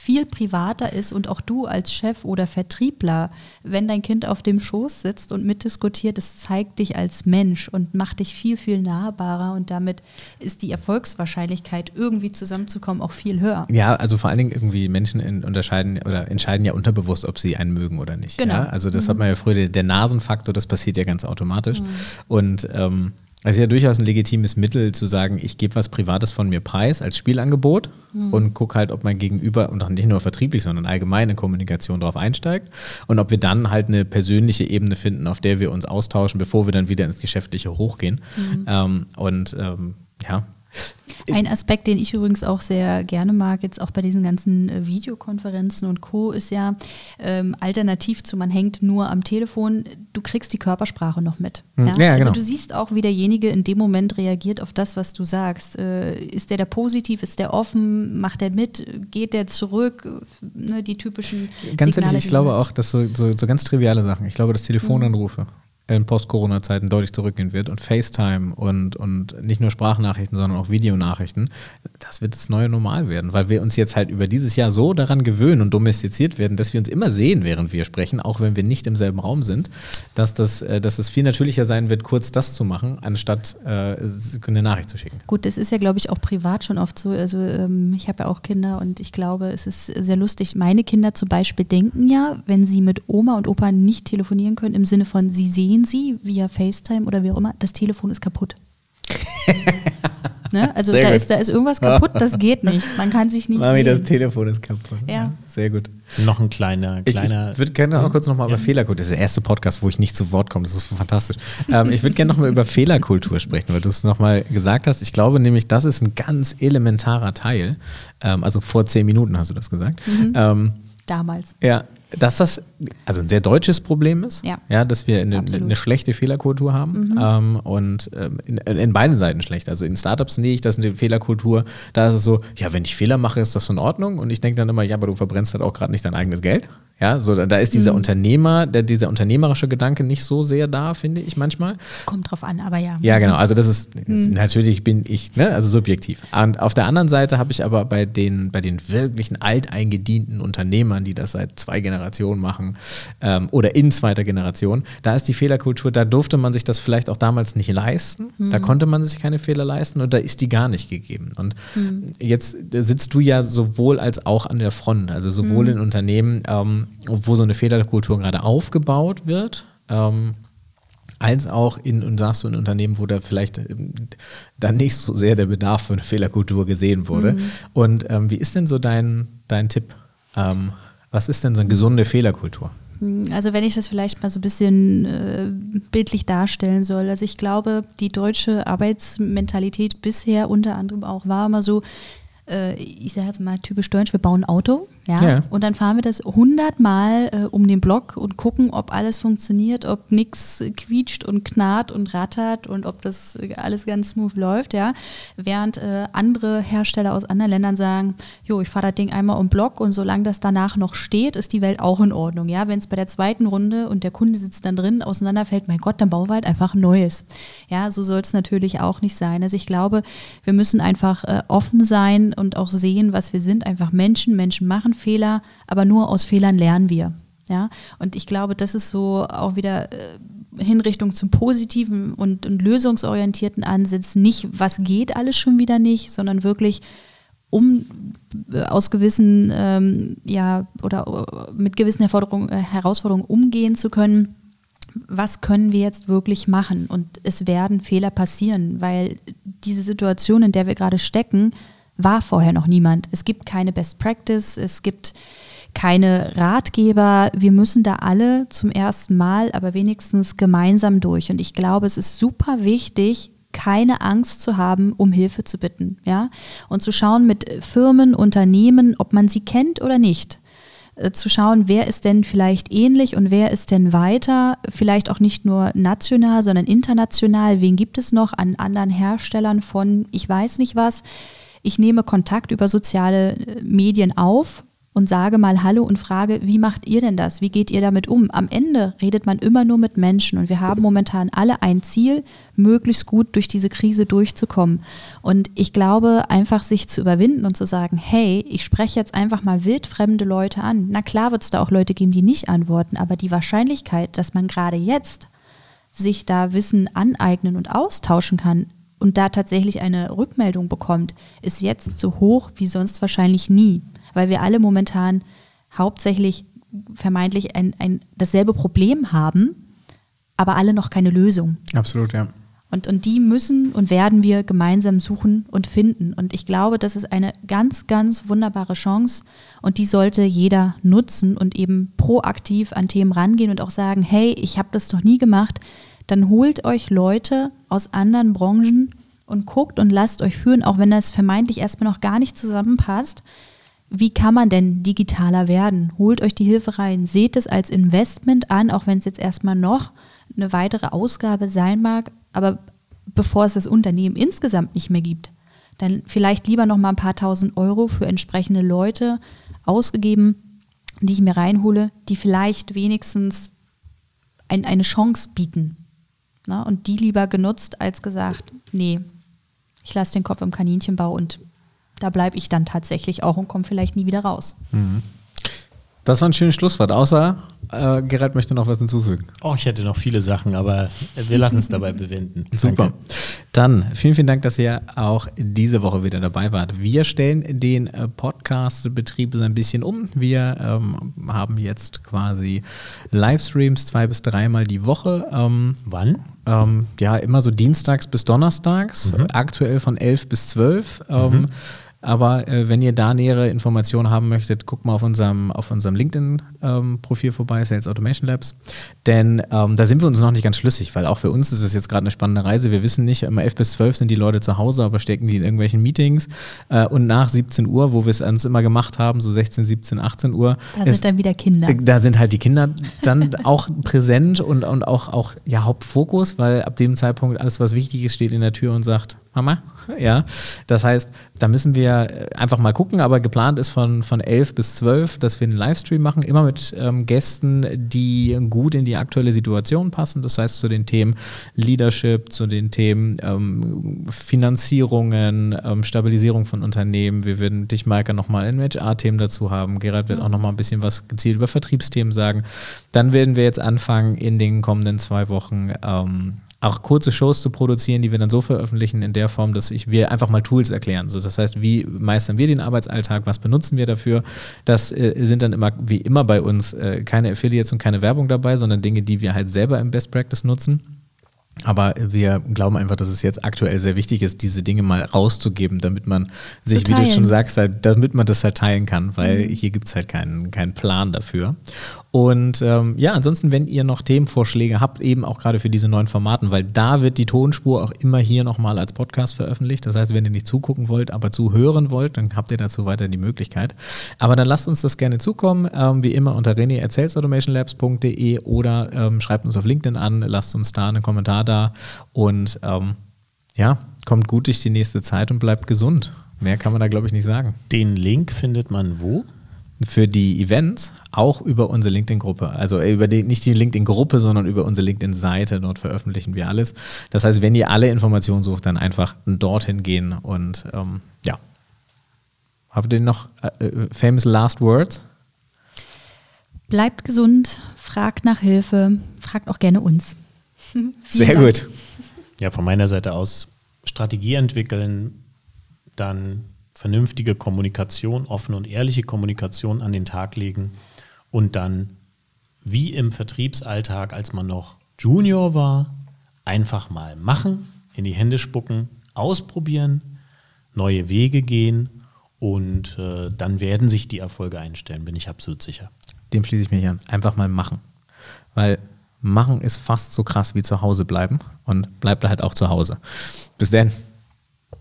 viel privater ist und auch du als Chef oder Vertriebler, wenn dein Kind auf dem Schoß sitzt und mitdiskutiert, das zeigt dich als Mensch und macht dich viel, viel nahbarer und damit ist die Erfolgswahrscheinlichkeit, irgendwie zusammenzukommen, auch viel höher. Ja, also vor allen Dingen irgendwie Menschen unterscheiden oder entscheiden ja unterbewusst, ob sie einen mögen oder nicht. Genau. Ja? Also das mhm. hat man ja früher, der Nasenfaktor, das passiert ja ganz automatisch. Mhm. Und ähm, es ist ja durchaus ein legitimes Mittel zu sagen, ich gebe was Privates von mir preis als Spielangebot mhm. und gucke halt, ob mein Gegenüber und auch nicht nur vertrieblich, sondern allgemeine Kommunikation darauf einsteigt und ob wir dann halt eine persönliche Ebene finden, auf der wir uns austauschen, bevor wir dann wieder ins Geschäftliche hochgehen. Mhm. Ähm, und ähm, ja, ein Aspekt, den ich übrigens auch sehr gerne mag, jetzt auch bei diesen ganzen äh, Videokonferenzen und Co., ist ja ähm, alternativ zu, man hängt nur am Telefon, du kriegst die Körpersprache noch mit. Hm. Ja? Ja, also genau. du siehst auch, wie derjenige in dem Moment reagiert auf das, was du sagst. Äh, ist der da positiv, ist der offen, macht der mit, geht der zurück, ne, die typischen Ganz Signale, ehrlich, ich glaube auch, dass so, so, so, ganz triviale Sachen, ich glaube, dass Telefonanrufe, in Post-Corona-Zeiten deutlich zurückgehen wird und FaceTime und, und nicht nur Sprachnachrichten, sondern auch Videonachrichten, das wird das neue Normal werden, weil wir uns jetzt halt über dieses Jahr so daran gewöhnen und domestiziert werden, dass wir uns immer sehen, während wir sprechen, auch wenn wir nicht im selben Raum sind, dass, das, äh, dass es viel natürlicher sein wird, kurz das zu machen, anstatt äh, eine Nachricht zu schicken. Gut, das ist ja, glaube ich, auch privat schon oft so. Also ähm, ich habe ja auch Kinder und ich glaube, es ist sehr lustig. Meine Kinder zum Beispiel denken ja, wenn sie mit Oma und Opa nicht telefonieren können, im Sinne von, sie sehen sie via FaceTime oder wie auch immer, das Telefon ist kaputt. ne? Also da ist, da ist irgendwas kaputt, das geht nicht. Man kann sich nicht. Mami, sehen. das Telefon ist kaputt. Ja. Sehr gut. Noch ein kleiner, kleiner. Ich, ich würde gerne noch mal kurz nochmal ja. über Fehlerkultur. Das ist der erste Podcast, wo ich nicht zu Wort komme. Das ist fantastisch. ähm, ich würde gerne nochmal über Fehlerkultur sprechen, weil du es nochmal gesagt hast. Ich glaube nämlich, das ist ein ganz elementarer Teil. Ähm, also vor zehn Minuten hast du das gesagt. Mhm. Ähm, Damals. Ja, dass das also ein sehr deutsches Problem ist, ja, ja dass wir eine, eine schlechte Fehlerkultur haben mhm. ähm, und ähm, in, in, beiden Seiten schlecht. Also in Startups sehe ich das eine Fehlerkultur, da ist es so, ja, wenn ich Fehler mache, ist das in Ordnung und ich denke dann immer, ja, aber du verbrennst halt auch gerade nicht dein eigenes Geld. Ja, so da ist dieser mhm. Unternehmer, der, dieser unternehmerische Gedanke nicht so sehr da, finde ich manchmal. Kommt drauf an, aber ja. Ja, genau. Also das ist mhm. natürlich bin ich, ne, also subjektiv. Und auf der anderen Seite habe ich aber bei den, bei den wirklichen alteingedienten Unternehmern, die das seit zwei Generationen machen ähm, oder in zweiter Generation, da ist die Fehlerkultur, da durfte man sich das vielleicht auch damals nicht leisten. Mhm. Da konnte man sich keine Fehler leisten und da ist die gar nicht gegeben. Und mhm. jetzt sitzt du ja sowohl als auch an der Front, also sowohl mhm. in Unternehmen, ähm, wo so eine Fehlerkultur gerade aufgebaut wird. Ähm, als auch in, und sagst du, in Unternehmen, wo da vielleicht ähm, dann nicht so sehr der Bedarf für eine Fehlerkultur gesehen wurde. Mhm. Und ähm, wie ist denn so dein, dein Tipp? Ähm, was ist denn so eine gesunde Fehlerkultur? Hm, also wenn ich das vielleicht mal so ein bisschen äh, bildlich darstellen soll. Also ich glaube, die deutsche Arbeitsmentalität bisher unter anderem auch war immer so, äh, ich sage jetzt mal typisch deutsch, wir bauen ein Auto, ja, ja. und dann fahren wir das hundertmal äh, um den Block und gucken, ob alles funktioniert, ob nichts quietscht und knarrt und rattert und ob das alles ganz smooth läuft, ja, während äh, andere Hersteller aus anderen Ländern sagen, jo, ich fahre das Ding einmal um den Block und solange das danach noch steht, ist die Welt auch in Ordnung, ja, wenn es bei der zweiten Runde und der Kunde sitzt dann drin, auseinanderfällt, mein Gott, dann bauen wir halt einfach ein neues, ja, so soll es natürlich auch nicht sein, also ich glaube, wir müssen einfach äh, offen sein und auch sehen, was wir sind. Einfach Menschen. Menschen machen Fehler, aber nur aus Fehlern lernen wir. Ja, und ich glaube, das ist so auch wieder äh, Hinrichtung zum positiven und, und lösungsorientierten Ansatz. Nicht, was geht alles schon wieder nicht, sondern wirklich, um äh, aus gewissen, ähm, ja, oder äh, mit gewissen Herausforderungen, Herausforderungen umgehen zu können. Was können wir jetzt wirklich machen? Und es werden Fehler passieren, weil diese Situation, in der wir gerade stecken, war vorher noch niemand. Es gibt keine Best Practice, es gibt keine Ratgeber. Wir müssen da alle zum ersten Mal, aber wenigstens gemeinsam durch. Und ich glaube, es ist super wichtig, keine Angst zu haben, um Hilfe zu bitten, ja. Und zu schauen mit Firmen, Unternehmen, ob man sie kennt oder nicht äh, zu schauen, wer ist denn vielleicht ähnlich und wer ist denn weiter, vielleicht auch nicht nur national, sondern international. Wen gibt es noch an anderen Herstellern von, ich weiß nicht was. Ich nehme Kontakt über soziale äh, Medien auf und sage mal Hallo und frage, wie macht ihr denn das? Wie geht ihr damit um? Am Ende redet man immer nur mit Menschen und wir haben momentan alle ein Ziel, möglichst gut durch diese Krise durchzukommen. Und ich glaube, einfach sich zu überwinden und zu sagen, hey, ich spreche jetzt einfach mal wildfremde Leute an. Na klar wird es da auch Leute geben, die nicht antworten, aber die Wahrscheinlichkeit, dass man gerade jetzt sich da Wissen aneignen und austauschen kann, und da tatsächlich eine Rückmeldung bekommt, ist jetzt so hoch wie sonst wahrscheinlich nie weil wir alle momentan hauptsächlich vermeintlich ein, ein, dasselbe Problem haben, aber alle noch keine Lösung. Absolut, ja. Und, und die müssen und werden wir gemeinsam suchen und finden. Und ich glaube, das ist eine ganz, ganz wunderbare Chance und die sollte jeder nutzen und eben proaktiv an Themen rangehen und auch sagen, hey, ich habe das doch nie gemacht. Dann holt euch Leute aus anderen Branchen und guckt und lasst euch führen, auch wenn das vermeintlich erstmal noch gar nicht zusammenpasst wie kann man denn digitaler werden? Holt euch die Hilfe rein, seht es als Investment an, auch wenn es jetzt erstmal noch eine weitere Ausgabe sein mag, aber bevor es das Unternehmen insgesamt nicht mehr gibt, dann vielleicht lieber noch mal ein paar tausend Euro für entsprechende Leute ausgegeben, die ich mir reinhole, die vielleicht wenigstens ein, eine Chance bieten. Na, und die lieber genutzt als gesagt, nee, ich lasse den Kopf im Kaninchenbau und da bleibe ich dann tatsächlich auch und komme vielleicht nie wieder raus. Mhm. Das war ein schönes Schlusswort, außer äh, Gerald möchte noch was hinzufügen. Oh, ich hätte noch viele Sachen, aber wir lassen es dabei bewenden. Super. Dann vielen, vielen Dank, dass ihr auch diese Woche wieder dabei wart. Wir stellen den äh, Podcast-Betrieb so ein bisschen um. Wir ähm, haben jetzt quasi Livestreams zwei bis dreimal die Woche. Ähm, Wann? Ähm, ja, immer so dienstags bis donnerstags, mhm. aktuell von 11 bis 12. Ähm, mhm. Aber äh, wenn ihr da nähere Informationen haben möchtet, guckt mal auf unserem, auf unserem LinkedIn-Profil ähm, vorbei, Sales Automation Labs. Denn ähm, da sind wir uns noch nicht ganz schlüssig, weil auch für uns ist es jetzt gerade eine spannende Reise. Wir wissen nicht, immer 11 bis 12 sind die Leute zu Hause, aber stecken die in irgendwelchen Meetings. Äh, und nach 17 Uhr, wo wir es uns immer gemacht haben, so 16, 17, 18 Uhr. Da ist, sind dann wieder Kinder. Äh, da sind halt die Kinder dann auch präsent und, und auch, auch ja, Hauptfokus, weil ab dem Zeitpunkt alles, was wichtig ist, steht in der Tür und sagt, Mama. Ja, das heißt, da müssen wir einfach mal gucken, aber geplant ist von, von 11 bis 12, dass wir einen Livestream machen, immer mit ähm, Gästen, die gut in die aktuelle Situation passen. Das heißt, zu den Themen Leadership, zu den Themen ähm, Finanzierungen, ähm, Stabilisierung von Unternehmen. Wir würden dich, Maike, nochmal in HR-Themen dazu haben. Gerald wird mhm. auch nochmal ein bisschen was gezielt über Vertriebsthemen sagen. Dann werden wir jetzt anfangen, in den kommenden zwei Wochen ähm, auch kurze Shows zu produzieren, die wir dann so veröffentlichen in der Form, dass ich, wir einfach mal Tools erklären. So, das heißt, wie meistern wir den Arbeitsalltag, was benutzen wir dafür? Das äh, sind dann immer, wie immer bei uns, äh, keine Affiliates und keine Werbung dabei, sondern Dinge, die wir halt selber im Best Practice nutzen. Aber wir glauben einfach, dass es jetzt aktuell sehr wichtig ist, diese Dinge mal rauszugeben, damit man sich, wie du schon sagst, halt, damit man das halt teilen kann, weil mhm. hier gibt es halt keinen, keinen Plan dafür. Und ähm, ja, ansonsten, wenn ihr noch Themenvorschläge habt, eben auch gerade für diese neuen Formaten, weil da wird die Tonspur auch immer hier nochmal als Podcast veröffentlicht. Das heißt, wenn ihr nicht zugucken wollt, aber zuhören wollt, dann habt ihr dazu weiter die Möglichkeit. Aber dann lasst uns das gerne zukommen, ähm, wie immer unter rené.salesautomationlabs.de oder ähm, schreibt uns auf LinkedIn an, lasst uns da einen Kommentar da und ähm, ja, kommt gut durch die nächste Zeit und bleibt gesund. Mehr kann man da, glaube ich, nicht sagen. Den Link findet man wo? Für die Events auch über unsere LinkedIn-Gruppe. Also über die, nicht die LinkedIn-Gruppe, sondern über unsere LinkedIn-Seite. Dort veröffentlichen wir alles. Das heißt, wenn ihr alle Informationen sucht, dann einfach dorthin gehen und ähm, ja. Habt ihr noch äh, äh famous last words? Bleibt gesund, fragt nach Hilfe, fragt auch gerne uns. Sehr Dank. gut. Ja, von meiner Seite aus Strategie entwickeln, dann vernünftige Kommunikation, offene und ehrliche Kommunikation an den Tag legen und dann wie im Vertriebsalltag, als man noch Junior war, einfach mal machen, in die Hände spucken, ausprobieren, neue Wege gehen und äh, dann werden sich die Erfolge einstellen, bin ich absolut sicher. Dem schließe ich mich an. Einfach mal machen. Weil machen ist fast so krass wie zu Hause bleiben und bleibt halt auch zu Hause. Bis dann.